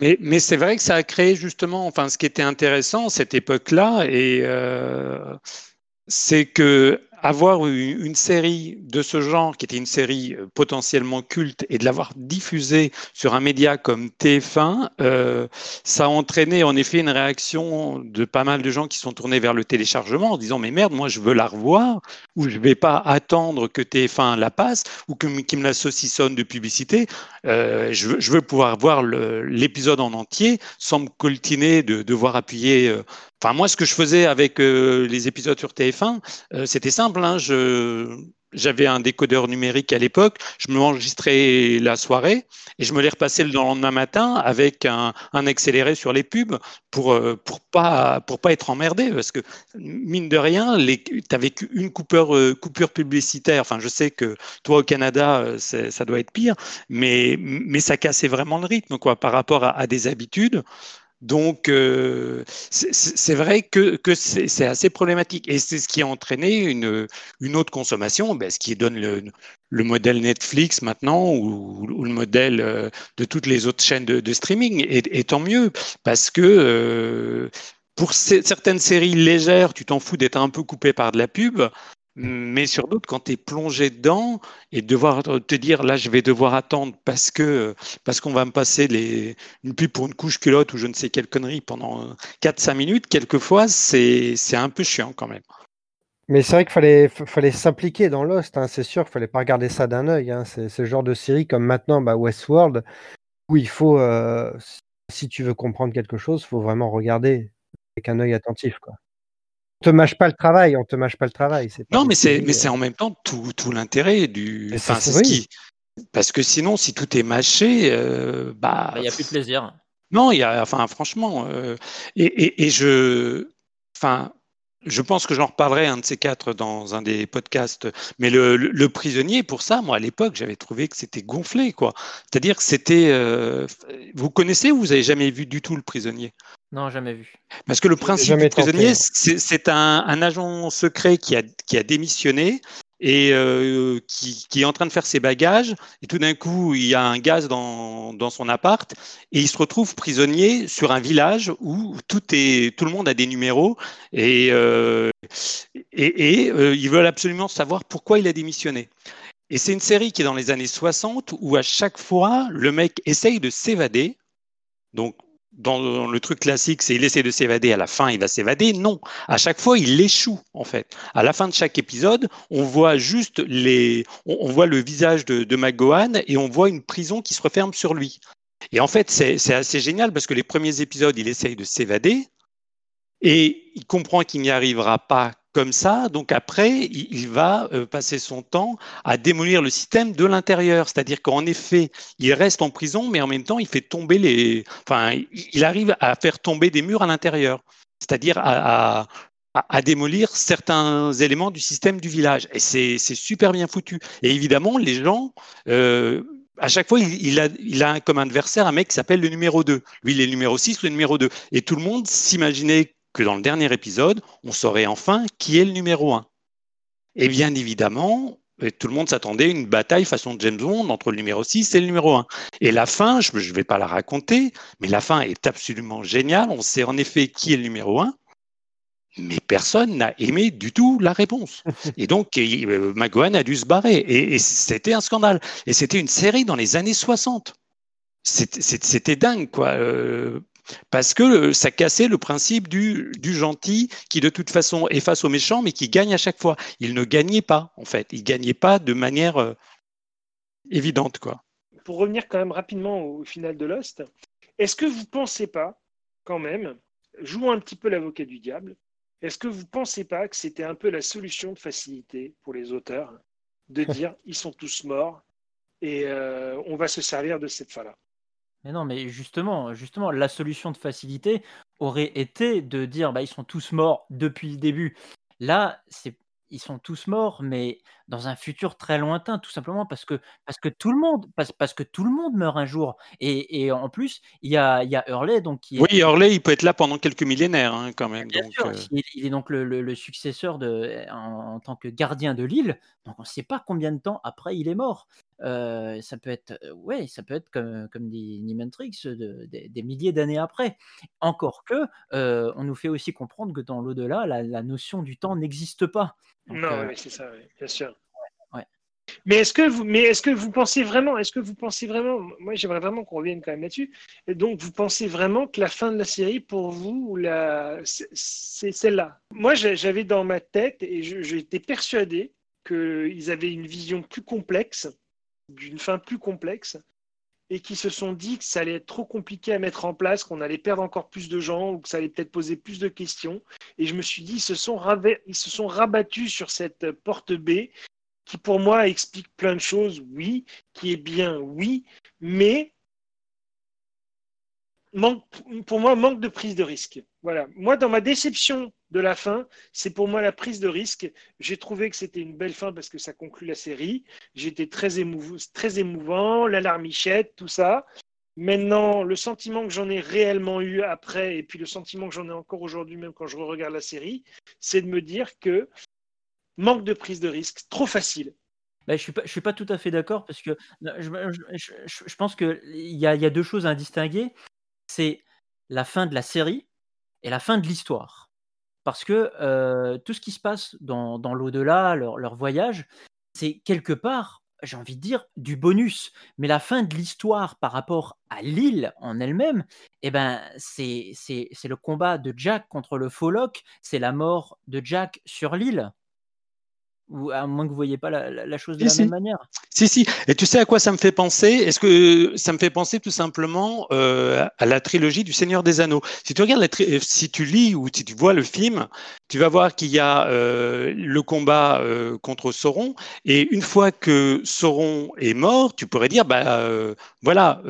Mais, c'est vrai que ça a créé justement, enfin, ce qui était intéressant cette époque-là, et euh, c'est que avoir eu une série de ce genre, qui était une série euh, potentiellement culte, et de l'avoir diffusée sur un média comme TF1, euh, ça a entraîné en effet une réaction de pas mal de gens qui sont tournés vers le téléchargement en disant mais merde, moi je veux la revoir, ou je vais pas attendre que TF1 la passe, ou qu'il me la saucissonne de publicité. Euh, je, veux, je, veux, pouvoir voir l'épisode en entier sans me coltiner de devoir appuyer euh, Enfin, moi, ce que je faisais avec euh, les épisodes sur TF1, euh, c'était simple. Hein, j'avais un décodeur numérique à l'époque, je me enregistrais la soirée et je me les repassais le lendemain matin avec un, accéléré sur les pubs pour euh, pour pas pour pas être emmerdé parce que mine de rien, tu n'avais qu'une coupure coupure publicitaire. Enfin, je sais que toi au Canada, ça doit être pire, mais mais ça cassait vraiment le rythme quoi par rapport à des habitudes. Donc, euh, c'est vrai que, c'est assez problématique. Et c'est ce qui a entraîné une, autre consommation, ben, ce qui donne le, modèle Netflix maintenant ou, le modèle euh, de toutes les autres chaînes de, streaming. Et, tant mieux, parce que euh, pour certaines séries légères, tu t'en fous d'être un peu coupé par de la pub. Mais sur d'autres, quand tu es plongé dedans et devoir te dire là, je vais devoir attendre parce que parce qu'on va me passer une pub pour une couche culotte ou je ne sais quelle connerie pendant 4-5 minutes, quelquefois, c'est un peu chiant quand même. Mais c'est vrai qu'il fallait, fallait s'impliquer dans Lost, hein, c'est sûr, il fallait pas regarder ça d'un œil. Hein. C'est ce genre de série comme maintenant bah, Westworld, où il faut, euh, si tu veux comprendre quelque chose, il faut vraiment regarder avec un œil attentif. Quoi te mâche pas le travail, on te mâche pas le travail. non, mais c'est, mais c'est en même temps tout, tout l'intérêt du. Enfin, c'est ce qui. Parce que sinon, si tout est mâché, euh, bah. Il n'y a plus de plaisir. Non, il y a, enfin, franchement, euh, et, et, et, je, enfin, je pense que j'en reparlerai un de ces quatre dans un des podcasts. Mais le, le, prisonnier, pour ça, moi à l'époque, j'avais trouvé que c'était gonflé, quoi. C'est-à-dire que c'était. Euh, vous connaissez ou vous avez jamais vu du tout le prisonnier? Non, jamais vu. Parce que le principe du prisonnier, c'est un, un, agent secret qui a, qui a démissionné et euh, qui, est en train de faire ses bagages, et tout d'un coup, il y a un gaz dans, son appart, et il se retrouve prisonnier sur un village où tout, est, tout le monde a des numéros, et, euh, et, euh, ils veulent absolument savoir pourquoi il a démissionné. Et c'est une série qui est dans les années 60, où à chaque fois, le mec essaye de s'évader, donc dans le truc classique, c'est il essaie de s'évader, à la fin il va s'évader. Non, à chaque fois il échoue en fait. À la fin de chaque épisode, on voit juste les, on, voit le visage de, de McGowan et on voit une prison qui se referme sur lui. Et en fait, c'est assez génial parce que les premiers épisodes, il essaye de s'évader et il comprend qu'il n'y arrivera pas comme ça. Donc après, il, va euh, passer son temps à démolir le système de l'intérieur. C'est-à-dire qu'en effet, il reste en prison, mais en même temps, il fait tomber les. Enfin, il arrive à faire tomber des murs à l'intérieur. C'est-à-dire à, démolir certains éléments du système du village. Et c'est super bien foutu. Et évidemment, les gens. Euh, à chaque fois, il, a, il a comme adversaire un mec qui s'appelle le numéro 2. Lui, il est le numéro 6, le numéro 2. Et tout le monde s'imaginait que dans le dernier épisode, on saurait enfin qui est le numéro 1. Et bien évidemment, tout le monde s'attendait à une bataille façon James Bond entre le numéro 6 et le numéro 1. Et la fin, je ne vais pas la raconter, mais la fin est absolument géniale. On sait en effet qui est le numéro 1, mais personne n'a aimé du tout la réponse. Et donc, euh, McGowan a dû se barrer. Et, c'était un scandale. Et c'était une série dans les années 60. C'était dingue, quoi. Euh, parce que ça cassait le principe du, gentil qui de toute façon est face au méchant mais qui gagne à chaque fois. Il ne gagnait pas en fait, il gagnait pas de manière euh, évidente quoi. Pour revenir quand même rapidement au final de Lost, est-ce que vous pensez pas quand même, jouons un petit peu l'avocat du diable, est-ce que vous pensez pas que c'était un peu la solution de facilité pour les auteurs de dire ils sont tous morts et euh, on va se servir de cette fin-là? Mais non, mais justement, justement, la solution de facilité aurait été de dire bah, ils sont tous morts depuis le début. Là, c'est ils sont tous morts, mais dans un futur très lointain, tout simplement parce que, parce que tout le monde, parce, parce que tout le monde meurt un jour. Et, et en plus, il y a, y a Hurley, donc qui Oui, Hurley, il peut être là pendant quelques millénaires, hein, quand même. Bien sûr, euh. il, est donc le, le, successeur de, en, tant que gardien de l'île. Donc on ne sait pas combien de temps après il est mort. Euh, ça peut être, ouais, ça peut être comme, comme dit Nimantrix, de, des milliers d'années après. Encore que, on nous fait aussi comprendre que dans l'au-delà, la, notion du temps n'existe pas. non, c'est ça, bien sûr. Mais est-ce que vous, mais est-ce que vous pensez vraiment, est-ce que vous pensez vraiment, moi j'aimerais vraiment qu'on revienne quand même là-dessus. Et donc vous pensez vraiment que la fin de la série pour vous, la, c'est celle-là? Moi j'avais dans ma tête et j'étais persuadé qu'ils avaient une vision plus complexe, d'une fin plus complexe, et qui se sont dit que ça allait être trop compliqué à mettre en place, qu'on allait perdre encore plus de gens ou que ça allait peut-être poser plus de questions. Et je me suis dit, ils se sont, rabattus sur cette porte B qui pour moi explique plein de choses, oui, qui est bien, oui, mais pour moi, manque de prise de risque. Voilà. Moi, dans ma déception de la fin, c'est pour moi la prise de risque. J'ai trouvé que c'était une belle fin parce que ça conclut la série. J'étais très, émouvant, très émouvant, l'alarmichette, tout ça. Maintenant, le sentiment que j'en ai réellement eu après, et puis le sentiment que j'en ai encore aujourd'hui, même quand je regarde la série, c'est de me dire que manque de prise de risque, trop facile. Bah, je suis suis pas tout à fait d'accord parce que je, pense qu'il y y a deux choses à distinguer. C'est la fin de la série et la fin de l'histoire. Parce que tout ce qui se passe dans, l'au-delà, leur, voyage, c'est quelque part, j'ai envie de dire, du bonus. Mais la fin de l'histoire par rapport à l'île en elle-même, eh ben, c'est le combat de Jack contre le Foloc, c'est la mort de Jack sur l'île. Ou à moins que vous ne voyez pas la, chose de la même manière. Si, si. Et tu sais à quoi ça me fait penser? Est-ce que ça me fait penser tout simplement euh, à la trilogie du Seigneur des Anneaux Si tu regardes, euh, si tu lis ou si tu vois le film, tu vas voir qu'il y a euh, le combat contre Sauron. Et une fois que Sauron est mort, tu pourrais dire, bah voilà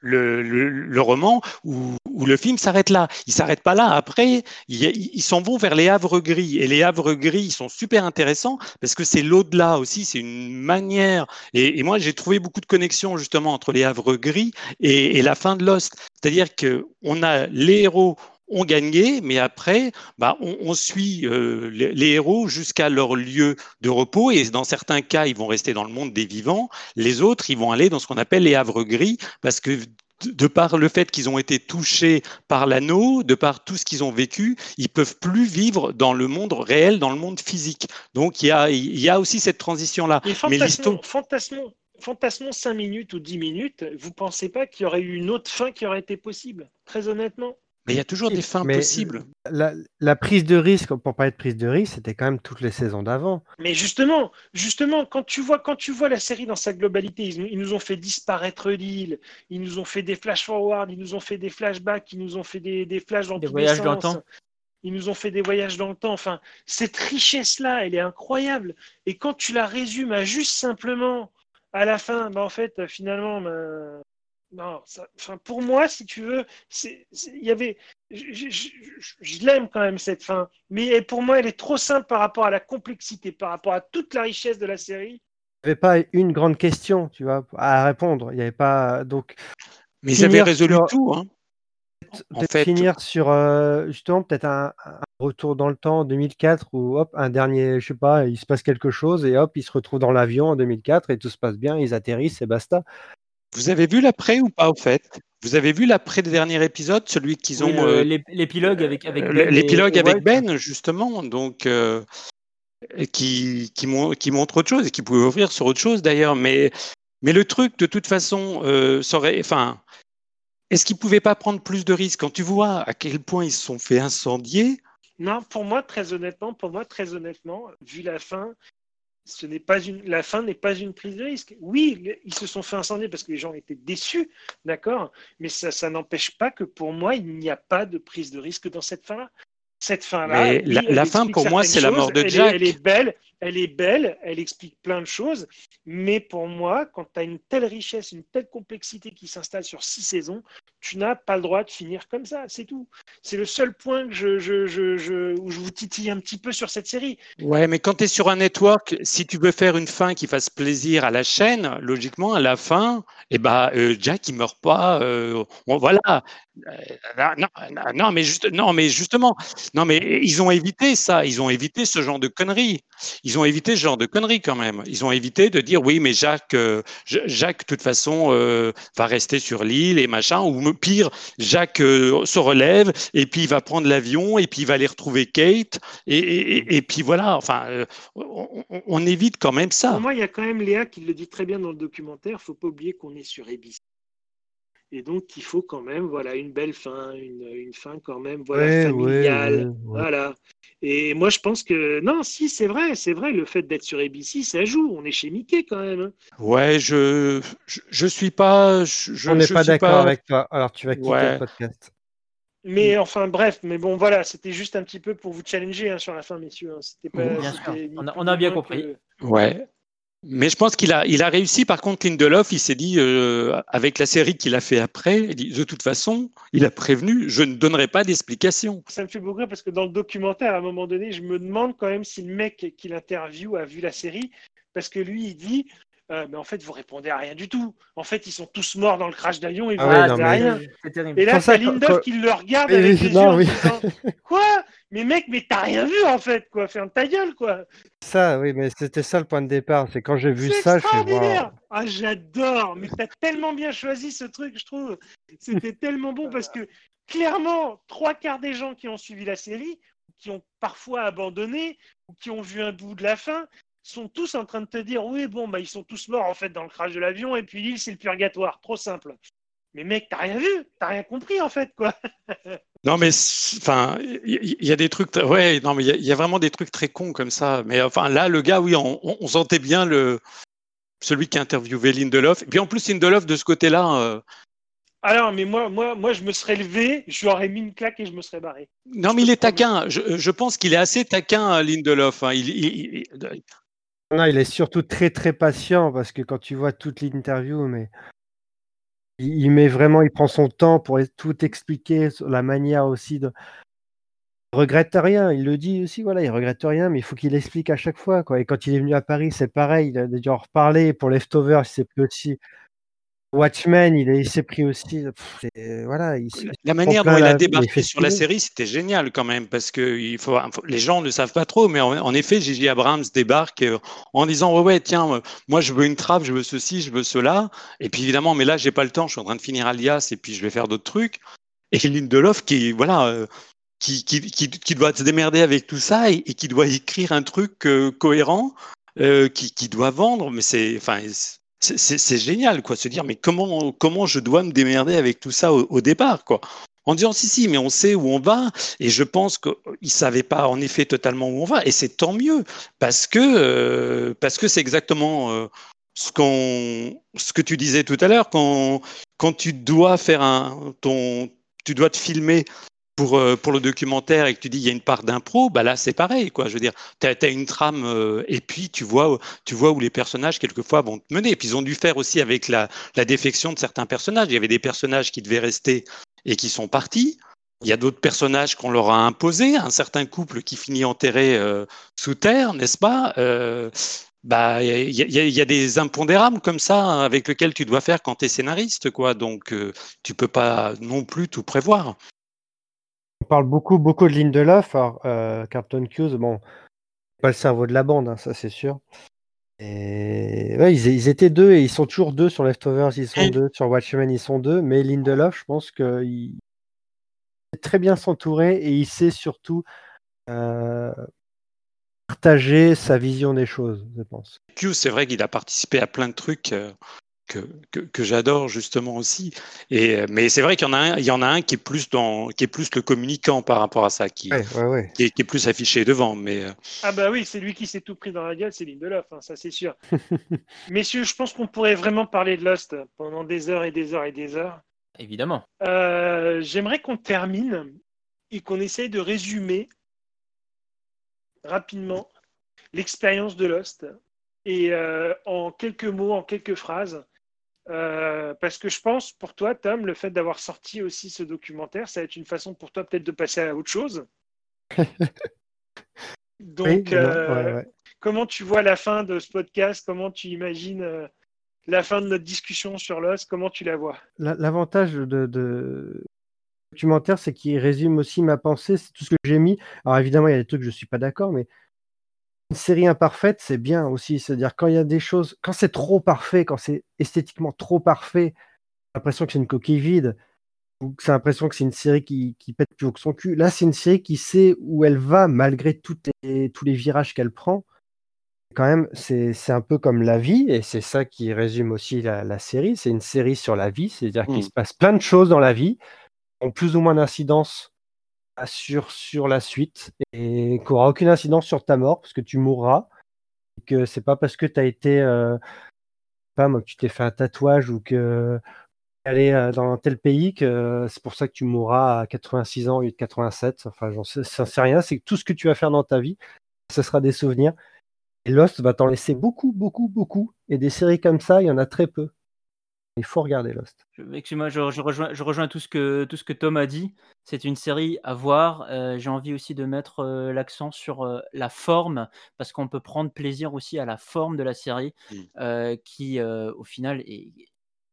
le, roman où, le film s'arrête là. Il s'arrête pas là. Après, ils s'en vont vers les havres gris. Et les havres gris, ils sont super intéressants parce que c'est l'au-delà aussi. C'est une manière. Et, moi, j'ai trouvé beaucoup de connexions justement entre les havres gris et, et la fin de Lost. C'est-à-dire que on a les héros, ont gagné, mais après, bah, on, suit euh, les, héros jusqu'à leur lieu de repos, et dans certains cas, ils vont rester dans le monde des vivants, les autres, ils vont aller dans ce qu'on appelle les havres gris, parce que de par le fait qu'ils ont été touchés par l'anneau, de par tout ce qu'ils ont vécu, ils peuvent plus vivre dans le monde réel, dans le monde physique. Donc il y a, il y a aussi cette transition-là. Mais fantasmons, fantasmons 5 minutes ou 10 minutes, vous pensez pas qu'il y aurait eu une autre fin qui aurait été possible, très honnêtement mais il y a toujours des fins possibles. La, prise de risque, pour pas être prise de risque, c'était quand même toutes les saisons d'avant. Mais justement, justement, quand tu vois, quand tu vois la série dans sa globalité, ils, nous ont fait disparaître l'île, ils nous ont fait des flash forward, ils nous ont fait des flashbacks, ils nous ont fait des, des flashs dans des voyages dans le temps. Ils nous ont fait des voyages dans le temps. Enfin, cette richesse-là, elle est incroyable. Et quand tu la résumes à juste simplement, à la fin, ben en fait, finalement, ben, non, enfin, pour moi, si tu veux, il y avait, je, l'aime quand même cette fin, mais pour moi, elle est trop simple par rapport à la complexité, par rapport à toute la richesse de la série. Il n'y avait pas une grande question, tu vois, à répondre. Il n'y avait pas donc. Mais ils avaient résolu tout, hein. Peut-être finir sur euh, justement peut-être un, retour dans le temps en 2004 ou hop un dernier, je sais pas, il se passe quelque chose et hop ils se retrouvent dans l'avion en 2004 et tout se passe bien, ils atterrissent et basta. Vous avez vu l'après ou pas au fait? Vous avez vu l'après dernier épisode, celui qu'ils ont euh, l'épilogue avec avec Ben l'épilogue avec Ben justement, donc euh, qui qui, montre autre chose et qui pouvait ouvrir sur autre chose d'ailleurs, mais mais le truc de toute façon euh, serait, enfin, est-ce qu'ils pouvaient pas prendre plus de risques? Quand tu vois à quel point ils se sont fait incendier non, pour moi, très honnêtement, pour moi, très honnêtement, vu la fin, ce n'est pas une, la fin n'est pas une prise de risque. Oui, ils se sont fait incendier parce que les gens étaient déçus, d'accord, mais ça, ça n'empêche pas que pour moi, il n'y a pas de prise de risque dans cette fin-là. Cette fin-là. la, fin, pour moi, c'est la mort de Jack. elle est belle, elle est belle, elle explique plein de choses, mais pour moi, quand tu as une telle richesse, une telle complexité qui s'installe sur six saisons, tu n'as pas le droit de finir comme ça, c'est tout. C'est le seul point que je, où je vous titille un petit peu sur cette série. Ouais, mais quand tu es sur un network, si tu veux faire une fin qui fasse plaisir à la chaîne, logiquement, à la fin, eh ben, euh, Jack, il meurt pas. Euh, voilà. Euh, non, non, mais non, mais justement, non, mais ils ont évité ça. Ils ont évité ce genre de conneries ont évité ce genre de conneries quand même. Ils ont évité de dire oui, mais Jacques, euh, Jacques, de toute façon, euh, va rester sur l'île et machin. Ou pire, Jacques euh, se relève et puis il va prendre l'avion et puis il va aller retrouver Kate. Et, puis voilà, enfin, on, évite quand même ça. Moi, il y a quand même Léa qui le dit très bien dans le documentaire. Faut pas oublier qu'on est sur ABC. Et donc, il faut quand même, voilà, une belle fin, une, une fin quand même, voilà, familiale, voilà. Et moi, je pense que non, si, c'est vrai, c'est vrai, le fait d'être sur ABC, ça joue. On est chez Mickey quand même. Hein. Ouais, je, je, suis pas. Je, On n'est pas d'accord avec toi. Alors, tu vas quitter le podcast. Mais enfin, bref, mais bon, voilà, c'était juste un petit peu pour vous challenger hein, sur la fin, messieurs. Hein. C'était pas. On a, bien compris. Ouais. Mais je pense qu'il a, il a réussi. Par contre, Lindelof, il s'est dit, euh, avec la série qu'il a fait après, il dit, de toute façon, il a prévenu, je ne donnerai pas d'explication. Ça me fait beaucoup rire parce que dans le documentaire, à un moment donné, je me demande quand même si le mec qui l'interviewe a vu la série. Parce que lui, il dit, euh, mais en fait, vous répondez à rien du tout. En fait, ils sont tous morts dans le crash d'avion et vous ah répondez à rien. Et là, c'est Lindelof qui le regarde avec les yeux Quoi? Mais mec, mais t'as rien vu en fait, quoi. Ferme ta gueule, quoi. Ça, oui, mais c'était ça le point de départ. C'est quand j'ai vu ça, je suis Ah, j'adore. Mais t'as tellement bien choisi ce truc, je trouve. C'était tellement bon parce que clairement, trois quarts des gens qui ont suivi la série, qui ont parfois abandonné ou qui ont vu un bout de la fin, sont tous en train de te dire oui, bon, bah, ils sont tous morts en fait dans le crash de l'avion et puis l'île, c'est le purgatoire. Trop simple. Mais mec, t'as rien vu, t'as rien compris en fait, quoi. non, mais enfin, il y, a des trucs, ouais, non, mais il y, a vraiment des trucs très cons comme ça. Mais enfin, là, le gars, oui, on, sentait bien le celui qui a interviewé Lindelof. Et puis en plus, Lindelof, de ce côté-là. Euh, alors, mais moi, moi, moi, je me serais levé, je lui aurais mis une claque et je me serais barré. Non, mais il est taquin. Je, pense qu'il est assez taquin, Lindelof. Hein. il, il est surtout très très patient parce que quand tu vois toute l'interview, mais il, met vraiment, il prend son temps pour tout expliquer, la manière aussi de. Il regrette rien, il le dit aussi, voilà, il regrette rien, mais il faut qu'il explique à chaque fois. Et quand il est venu à Paris, c'est pareil, il a déjà en reparlé. Pour Leftover, c'est plus aussi Watchmen, il, s'est pris aussi. voilà, la manière dont il a débarqué sur la série, c'était génial quand même, parce que il faut, les gens ne savent pas trop, mais en, effet, Gigi Abrams débarque euh, en disant ouais, ouais, tiens, euh, moi je veux une trappe, je veux ceci, je veux cela, et puis évidemment, mais là j'ai pas le temps, je suis en train de finir Alias, et puis je vais faire d'autres trucs. Et Lindelof qui, voilà, euh, qui, qui, qui, doit se démerder avec tout ça et, qui doit écrire un truc cohérent, qui, qui doit vendre, mais c'est, enfin c'est génial, quoi, se dire, mais comment, comment je dois me démerder avec tout ça au, départ, quoi. En disant, si, si, mais on sait où on va, et je pense qu'ils ne savaient pas en effet totalement où on va, et c'est tant mieux, parce que euh, parce que c'est exactement euh, ce, ce que tu disais tout à l'heure, quand, quand tu dois faire un, ton, tu dois te filmer pour, euh, pour le documentaire et que tu dis il y a une part d'impro, bah là c'est pareil. Quoi. Je veux dire, tu as, une trame euh, et puis tu vois, tu vois où les personnages quelquefois vont te mener. Et puis ils ont dû faire aussi avec la, défection de certains personnages. Il y avait des personnages qui devaient rester et qui sont partis. Il y a d'autres personnages qu'on leur a imposés, un certain couple qui finit enterré euh, sous terre, n'est-ce pas bah, il y, a des impondérables comme ça avec lesquels tu dois faire quand tu es scénariste, quoi. Donc, tu peux pas non plus tout prévoir parle beaucoup, beaucoup de Lindelof. Alors, euh, Carlton Hughes, bon, pas le cerveau de la bande, hein, ça c'est sûr. Et ouais, ils, étaient deux et ils sont toujours deux sur Leftovers, ils sont deux sur Watchmen, ils sont deux. Mais Lindelof, je pense qu'il sait très bien s'entourer et il sait surtout euh, partager sa vision des choses, je pense. Hughes, c'est vrai qu'il a participé à plein de trucs. Que, que, j'adore justement aussi. Et, euh, mais c'est vrai qu'il y en a un, il y en a un qui est plus dans, qui est plus le communicant par rapport à ça, qui, Qui, est, plus affiché devant. Mais euh. ah bah oui, c'est lui qui s'est tout pris dans la gueule, c'est Lindelof, hein, ça c'est sûr. Messieurs, je pense qu'on pourrait vraiment parler de Lost pendant des heures et des heures et des heures. Évidemment. Euh, j'aimerais qu'on termine et qu'on essaye de résumer rapidement l'expérience de Lost et en quelques mots, en quelques phrases, euh, parce que je pense, pour toi, Tom, le fait d'avoir sorti aussi ce documentaire, ça va être une façon pour toi peut-être de passer à autre chose. Donc, euh, comment tu vois la fin de ce podcast? Comment tu imagines euh, la fin de notre discussion sur l'os Comment tu la vois? L'avantage de, de, documentaire, c'est qu'il résume aussi ma pensée, c'est tout ce que j'ai mis. Alors évidemment, il y a des trucs que je ne suis pas d'accord, mais une série imparfaite, c'est bien aussi. C'est-à-dire quand il y a des choses, quand c'est trop parfait, quand c'est esthétiquement trop parfait, l'impression que c'est une coquille vide, ou que c'est l'impression que c'est une série qui, qui pète plus haut que son cul. Là, c'est une série qui sait où elle va malgré les- tous les virages qu'elle prend. Quand même, c'est c'est un peu comme la vie, et c'est ça qui résume aussi la, la série. C'est une série sur la vie, c'est-à-dire qu'il Mm. se passe plein de choses dans la vie, qui ont plus ou moins d'incidence sur, sur la suite, et qui n'aura aucune incidence sur ta mort, parce que tu mourras, et que c'est pas parce que tu as été, euh, pas moi, que tu t'es fait un tatouage ou que aller euh, dans tel pays que c'est pour ça que tu mourras à 86 ans au lieu de 87. Enfin, j'en ça sais rien. C'est que tout ce que tu vas faire dans ta vie, ce sera des souvenirs. Et Lost va t'en laisser beaucoup, beaucoup, beaucoup. Et des séries comme ça, il y en a très peu. Il faut regarder Lost. Excuse-moi, je, je rejoins, je rejoins tout, ce que, tout ce que Tom a dit. C'est une série à voir. Euh, J'ai envie aussi de mettre euh, l'accent sur euh, la forme, parce qu'on peut prendre plaisir aussi à la forme de la série, Mm. euh, qui euh, au final est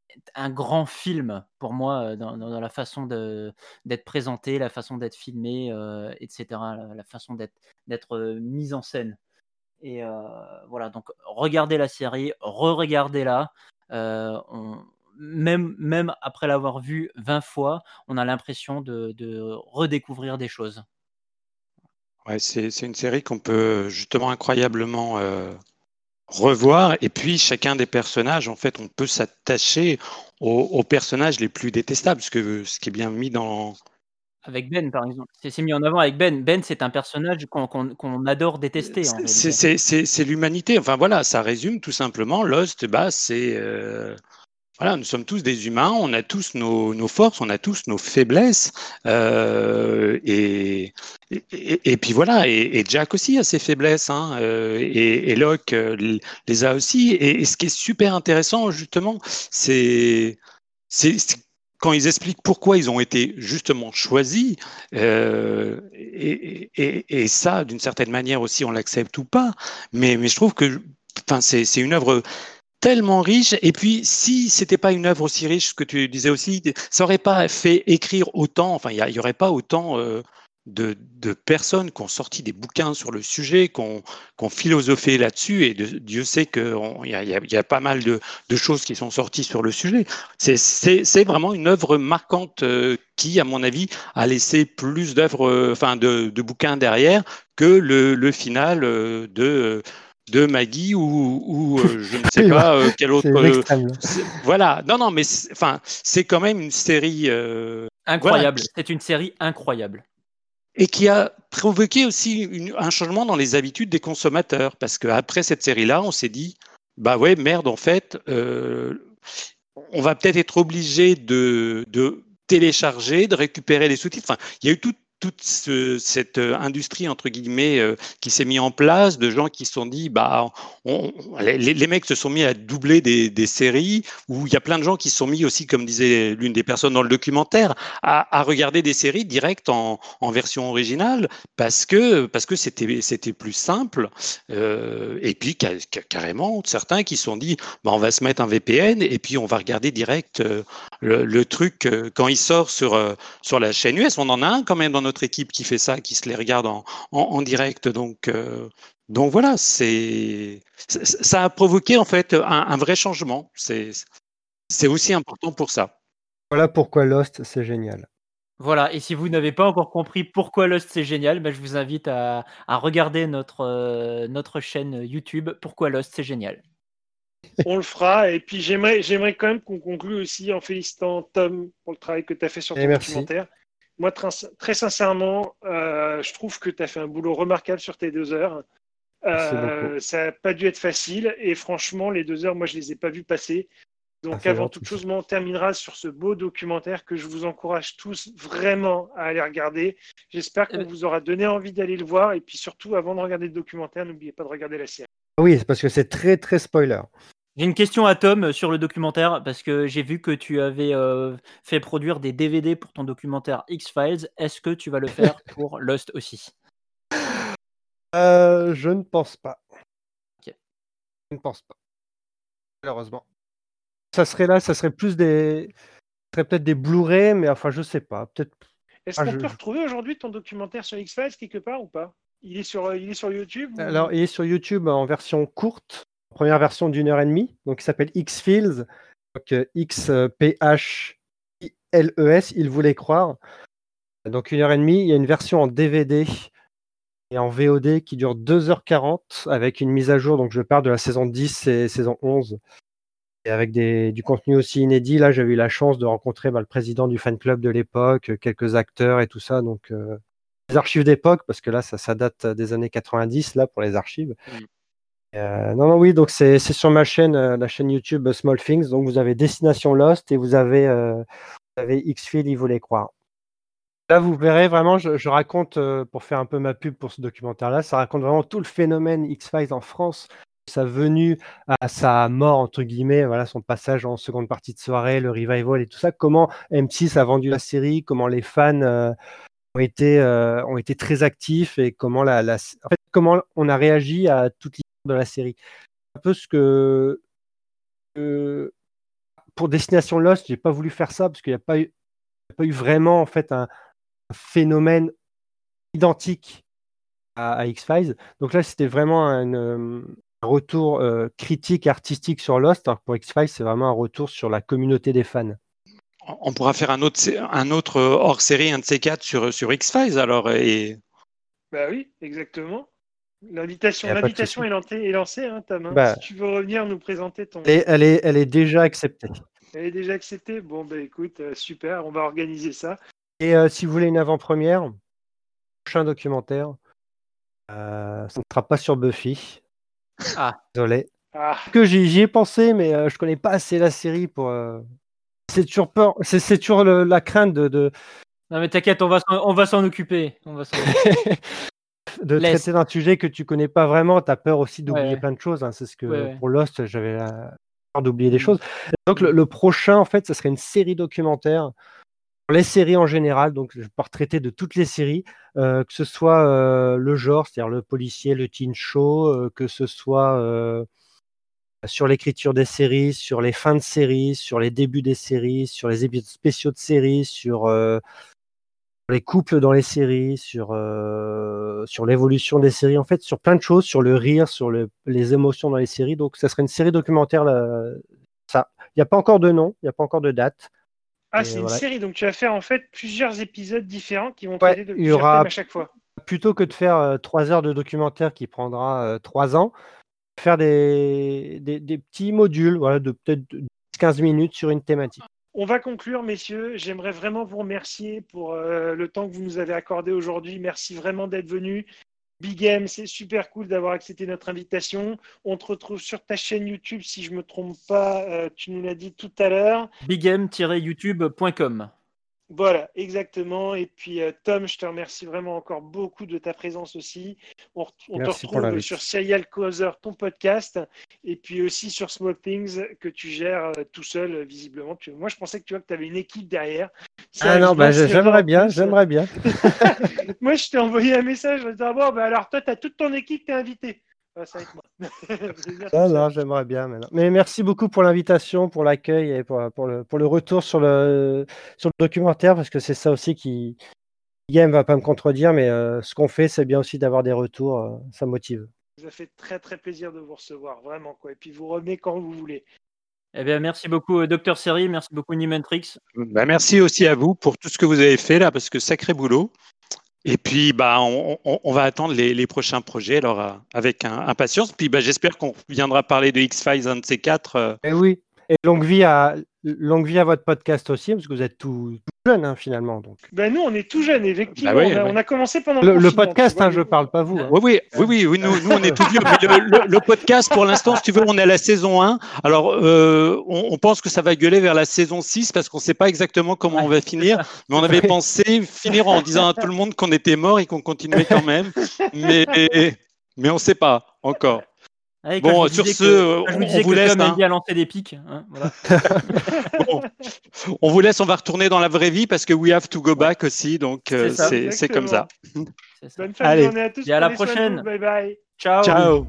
est un grand film pour moi dans, dans- dans la façon de- d'être présenté, la façon d'être filmé, euh, etc., la, la façon d'être d'être, euh, mise en scène. Et euh, voilà, donc regardez la série, re-regardez-la. Euh, on- même, même après l'avoir vue 20 fois, on a l'impression de, de redécouvrir des choses. Ouais, c'est c'est une série qu'on peut justement incroyablement euh, revoir. Et puis, chacun des personnages, en fait, on peut s'attacher aux, aux personnages les plus détestables, ce, que, ce qui est bien mis dans. Avec Ben, par exemple. C'est c'est mis en avant avec Ben. Ben, c'est un personnage qu'on adore détester. En C'est-. C'est c'est- c'est- c'est l'humanité. Enfin, voilà, ça résume tout simplement. Lost, bah, c'est. euh, Voilà, nous sommes tous des humains, on a tous nos, forces, on a tous nos faiblesses. euh, et, et, puis voilà, et, Jack aussi a ses faiblesses, hein, euh, et, et Locke euh, les a aussi. Et, ce qui est super intéressant, justement, c'est quand ils expliquent pourquoi ils ont été justement choisis. euh, et, ça, d'une certaine manière aussi, on l'accepte ou pas. Mais, mais je trouve que c'est une œuvre tellement riche. Et puis, si c'était pas une œuvre aussi riche, ce que tu disais aussi, ça aurait pas fait écrire autant. Enfin, il y, aurait pas autant euh, de, de personnes qui ont sorti des bouquins sur le sujet, qui ont, qui ont philosophé là-dessus. Et Dieu sait qu'il y a, pas mal de, de choses qui sont sorties sur le sujet. C'est- vraiment une œuvre marquante euh, qui, à mon avis, a laissé plus d'œuvres, euh, enfin, de, de bouquins derrière que le, final euh, de de Maggie ou, ou euh, je ne sais pas euh, quel autre. Euh, voilà, non, non, mais c'est- enfin, c'est quand même une série euh, Incroyable. Voilà. C'est une série incroyable. et qui a provoqué aussi une- un changement dans les habitudes des consommateurs, parce qu'après cette série-là, on s'est dit, bah ouais, merde, en fait, euh, on va peut-être être obligé de, de télécharger, de récupérer les sous-titres. Enfin, il y a eu toute toute ce- cette euh, industrie entre guillemets euh, qui s'est mis en place de gens qui se sont dit bah on- les, mecs se sont mis à doubler des, séries où il y a plein de gens qui se sont mis aussi comme disait l'une des personnes dans le documentaire à, regarder des séries directes en, version originale parce que parce que c'était c'était plus simple. Euh, et puis ca- ca- carrément certains qui se sont dit bah, on va se mettre un VPN et puis on va regarder direct le, truc quand il sort sur sur la chaîne US on en a un quand même dans notre équipe qui fait ça qui se les regarde en, en, en direct donc euh, donc voilà c'est ça- a provoqué en fait un, un vrai changement c'est c'est aussi important pour ça Voilà pourquoi Lost, c'est génial. Voilà, et si vous n'avez pas encore compris pourquoi Lost c'est génial, ben, je vous invite à, à regarder notre, euh, notre chaîne YouTube Pourquoi Lost c'est génial. On le fera. Et puis j'aimerais, j'aimerais quand même qu'on conclue aussi en félicitant Tom pour le travail que tu as fait sur Et ton merci. documentaire. Moi, très sincèrement, euh, je trouve que tu as fait un boulot remarquable sur tes deux heures. Euh, ça n'a pas dû être facile. Et franchement, les deux heures, moi, je les ai pas vues passer. Donc, avant gentil. toute chose, moi, on terminera sur ce beau documentaire que je vous encourage tous vraiment à aller regarder. J'espère qu'on ben- vous aura donné envie d'aller le voir. Et puis surtout, avant de regarder le documentaire, n'oubliez pas de regarder la série. Oui, c'est parce que c'est très très spoiler. J'ai une question à Tom euh, sur le documentaire parce que j'ai vu que tu avais euh, fait produire des DVD pour ton documentaire X-Files. Est-ce que tu vas le faire pour Lost aussi? Euh, je ne pense pas. Ok. Je ne pense pas. Malheureusement. Ça serait là, ça serait plus des. Ça serait peut-être des Blu-ray, mais enfin, je sais pas. Peut-être. Est-ce Ah, qu'on je- peut retrouver aujourd'hui ton documentaire sur X-Files quelque part ou pas? Il est sur, il est sur YouTube ou- Alors, il est sur YouTube en version courte, première version d'une heure et demie, donc il s'appelle X-Fields, donc euh, X-P-H-I-L-E-S, il voulait croire. Donc une heure et demie, il y a une version en DVD et en VOD qui dure 2h40 avec une mise à jour, donc je pars de la saison 10 et saison 11. Et avec des, du contenu aussi inédit, là j'avais eu la chance de rencontrer bah, le président du fan club de l'époque, euh, quelques acteurs et tout ça, donc euh, les archives d'époque, parce que là ça, date des années 90 là pour les archives. Mm. Euh, non, non, oui, donc c'est sur ma chaîne, euh, la chaîne YouTube euh, Small Things. Donc vous avez Destination Lost et vous avez, X-Field, il voulait croire. Là, vous verrez vraiment, je, raconte, pour faire un peu ma pub pour ce documentaire-là, ça raconte vraiment tout le phénomène X-Files en France, sa venue à sa mort, entre guillemets, voilà, son passage en seconde partie de soirée, le revival et tout ça, comment M6 a vendu la série, comment les fans ont, été, ont été très actifs et comment, la, comment on a réagi à toute de la série. Un peu ce que. que- pour Destination Lost, j'ai pas voulu faire ça parce qu'il n'y a pas eu, pas eu vraiment en fait un, un phénomène identique à, à X-Files. Donc là, c'était vraiment un, euh, un retour euh, critique artistique sur Lost. Alors pour X-Files, c'est vraiment un retour sur la communauté des fans. On pourra faire un autre, un autre hors série, un de ces quatre sur, sur X-Files alors. Et... Bah oui, exactement. L'invitation, l'invitation est lancée, est lancée hein, Tam, hein. Bah. Si tu veux revenir nous présenter ton. Elle est, elle est, elle est déjà acceptée. Elle est déjà acceptée? Bon, bah écoute, euh, super, on va organiser ça. Et euh, si vous voulez une avant-première, prochain documentaire, euh, ça ne sera pas sur Buffy. Ah. Désolé. Ah, que j'y j'y ai pensé, mais euh, je connais pas assez la série pour. euh, C'est toujours peur, c'est c'est toujours le- la crainte de, de, Non mais t'inquiète, on va s'en- on va s'en occuper. On va s'en occuper. de Laisse. traiter d'un sujet que tu connais pas vraiment. Tu as peur aussi d'oublier Ouais. plein de choses. hein. C'est ce que Ouais, pour Lost, j'avais peur d'oublier des Mm. choses. Donc le, le prochain, en fait, ce serait une série documentaire. Pour les séries en général, donc je vais pas traiter de toutes les séries, euh, que ce soit euh, le genre, c'est-à-dire le policier, le teen show, euh, que ce soit sur l'écriture des séries, sur les fins de séries, sur les débuts des séries, sur les épisodes spéciaux de séries, sur les couples dans les séries, sur, euh, sur l'évolution des séries, en fait, sur plein de choses, sur le rire, sur le- les émotions dans les séries. Donc, ça serait une série documentaire. là, ça, il n'y a pas encore de nom, il n'y a pas encore de date. ah c'est voilà. une série, donc tu vas faire en fait plusieurs épisodes différents qui vont Ouais, traiter de il y plusieurs aura- thèmes à chaque fois. Plutôt que de faire euh, trois heures de documentaire qui prendra euh, trois ans, faire des, des, des petits modules, voilà, de peut-être 15 minutes sur une thématique. On va conclure, messieurs. J'aimerais vraiment vous remercier pour euh, le temps que vous nous avez accordé aujourd'hui. Merci vraiment d'être venus. Big M, c'est super cool d'avoir accepté notre invitation. On te retrouve sur ta chaîne YouTube, si je me trompe pas, euh, tu nous l'as dit tout à l'heure. bigm-youtube.com. Voilà, exactement. Et puis euh, Tom, je te remercie vraiment encore beaucoup de ta présence aussi. On, te retrouve sur Serial Causer, ton podcast, et puis aussi sur Small Things que tu gères euh, tout seul, euh, visiblement. Tu- Moi, je pensais que tu vois que tu avais une équipe derrière. Ah non, bah, j'aimerais en bien, j'aimerais bien. Moi, je t'ai envoyé un message en disant Bon, bah, alors toi, tu as toute ton équipe, tu es invité. Ça va être moi. Non, j'aimerais bien. Mais, non. Mais merci beaucoup pour l'invitation, pour l'accueil et pour, pour, le, pour le retour sur le, sur le documentaire, parce que c'est ça aussi qui. Game va pas me contredire, mais euh, ce qu'on fait, c'est bien aussi d'avoir des retours. euh, ça motive. Ça fait très, très plaisir de vous recevoir, vraiment. Quoi. Et puis, vous revenez quand vous voulez. Eh bien, merci beaucoup, euh, Docteur Seri, merci beaucoup, Nimentrix. Bah, merci aussi à vous pour tout ce que vous avez fait là, parce que sacré boulot. Et puis, bah, on, va attendre les, prochains projets alors, euh, avec impatience. Puis, bah, j'espère qu'on viendra parler de X-Files, un de ces quatre. euh, Et oui. Et longue vie à, longue vie à votre podcast aussi, parce que vous êtes tout, tout jeune hein, finalement. Donc. Ben, nous, on est tout jeunes, effectivement. Bah ouais, on, a, ouais. on a commencé pendant Le, le podcast, hein, je nous. parle pas vous. hein. Oui, oui, oui, oui, nous, nous, on est tout vieux. mais le, le- le podcast, pour l'instant, si tu veux, on est à la saison 1. Alors, euh, on, on pense que ça va gueuler vers la saison 6 parce qu'on ne sait pas exactement comment on va finir. Mais on avait Ouais. pensé finir en disant à tout le monde qu'on était mort et qu'on continuait quand même. Mais, mais on ne sait pas encore. Bon, sur ce, que- je on- vous disais on vous que laisse, hein. lancer des pics. hein, voilà. Bon, on vous laisse, on va retourner dans la vraie vie parce que we have to go back aussi. Donc, euh, C'est comme ça. Ça. Bonne fin de Allez. journée à tous. Et à la prochaine. Bye bye. Ciao. Ciao.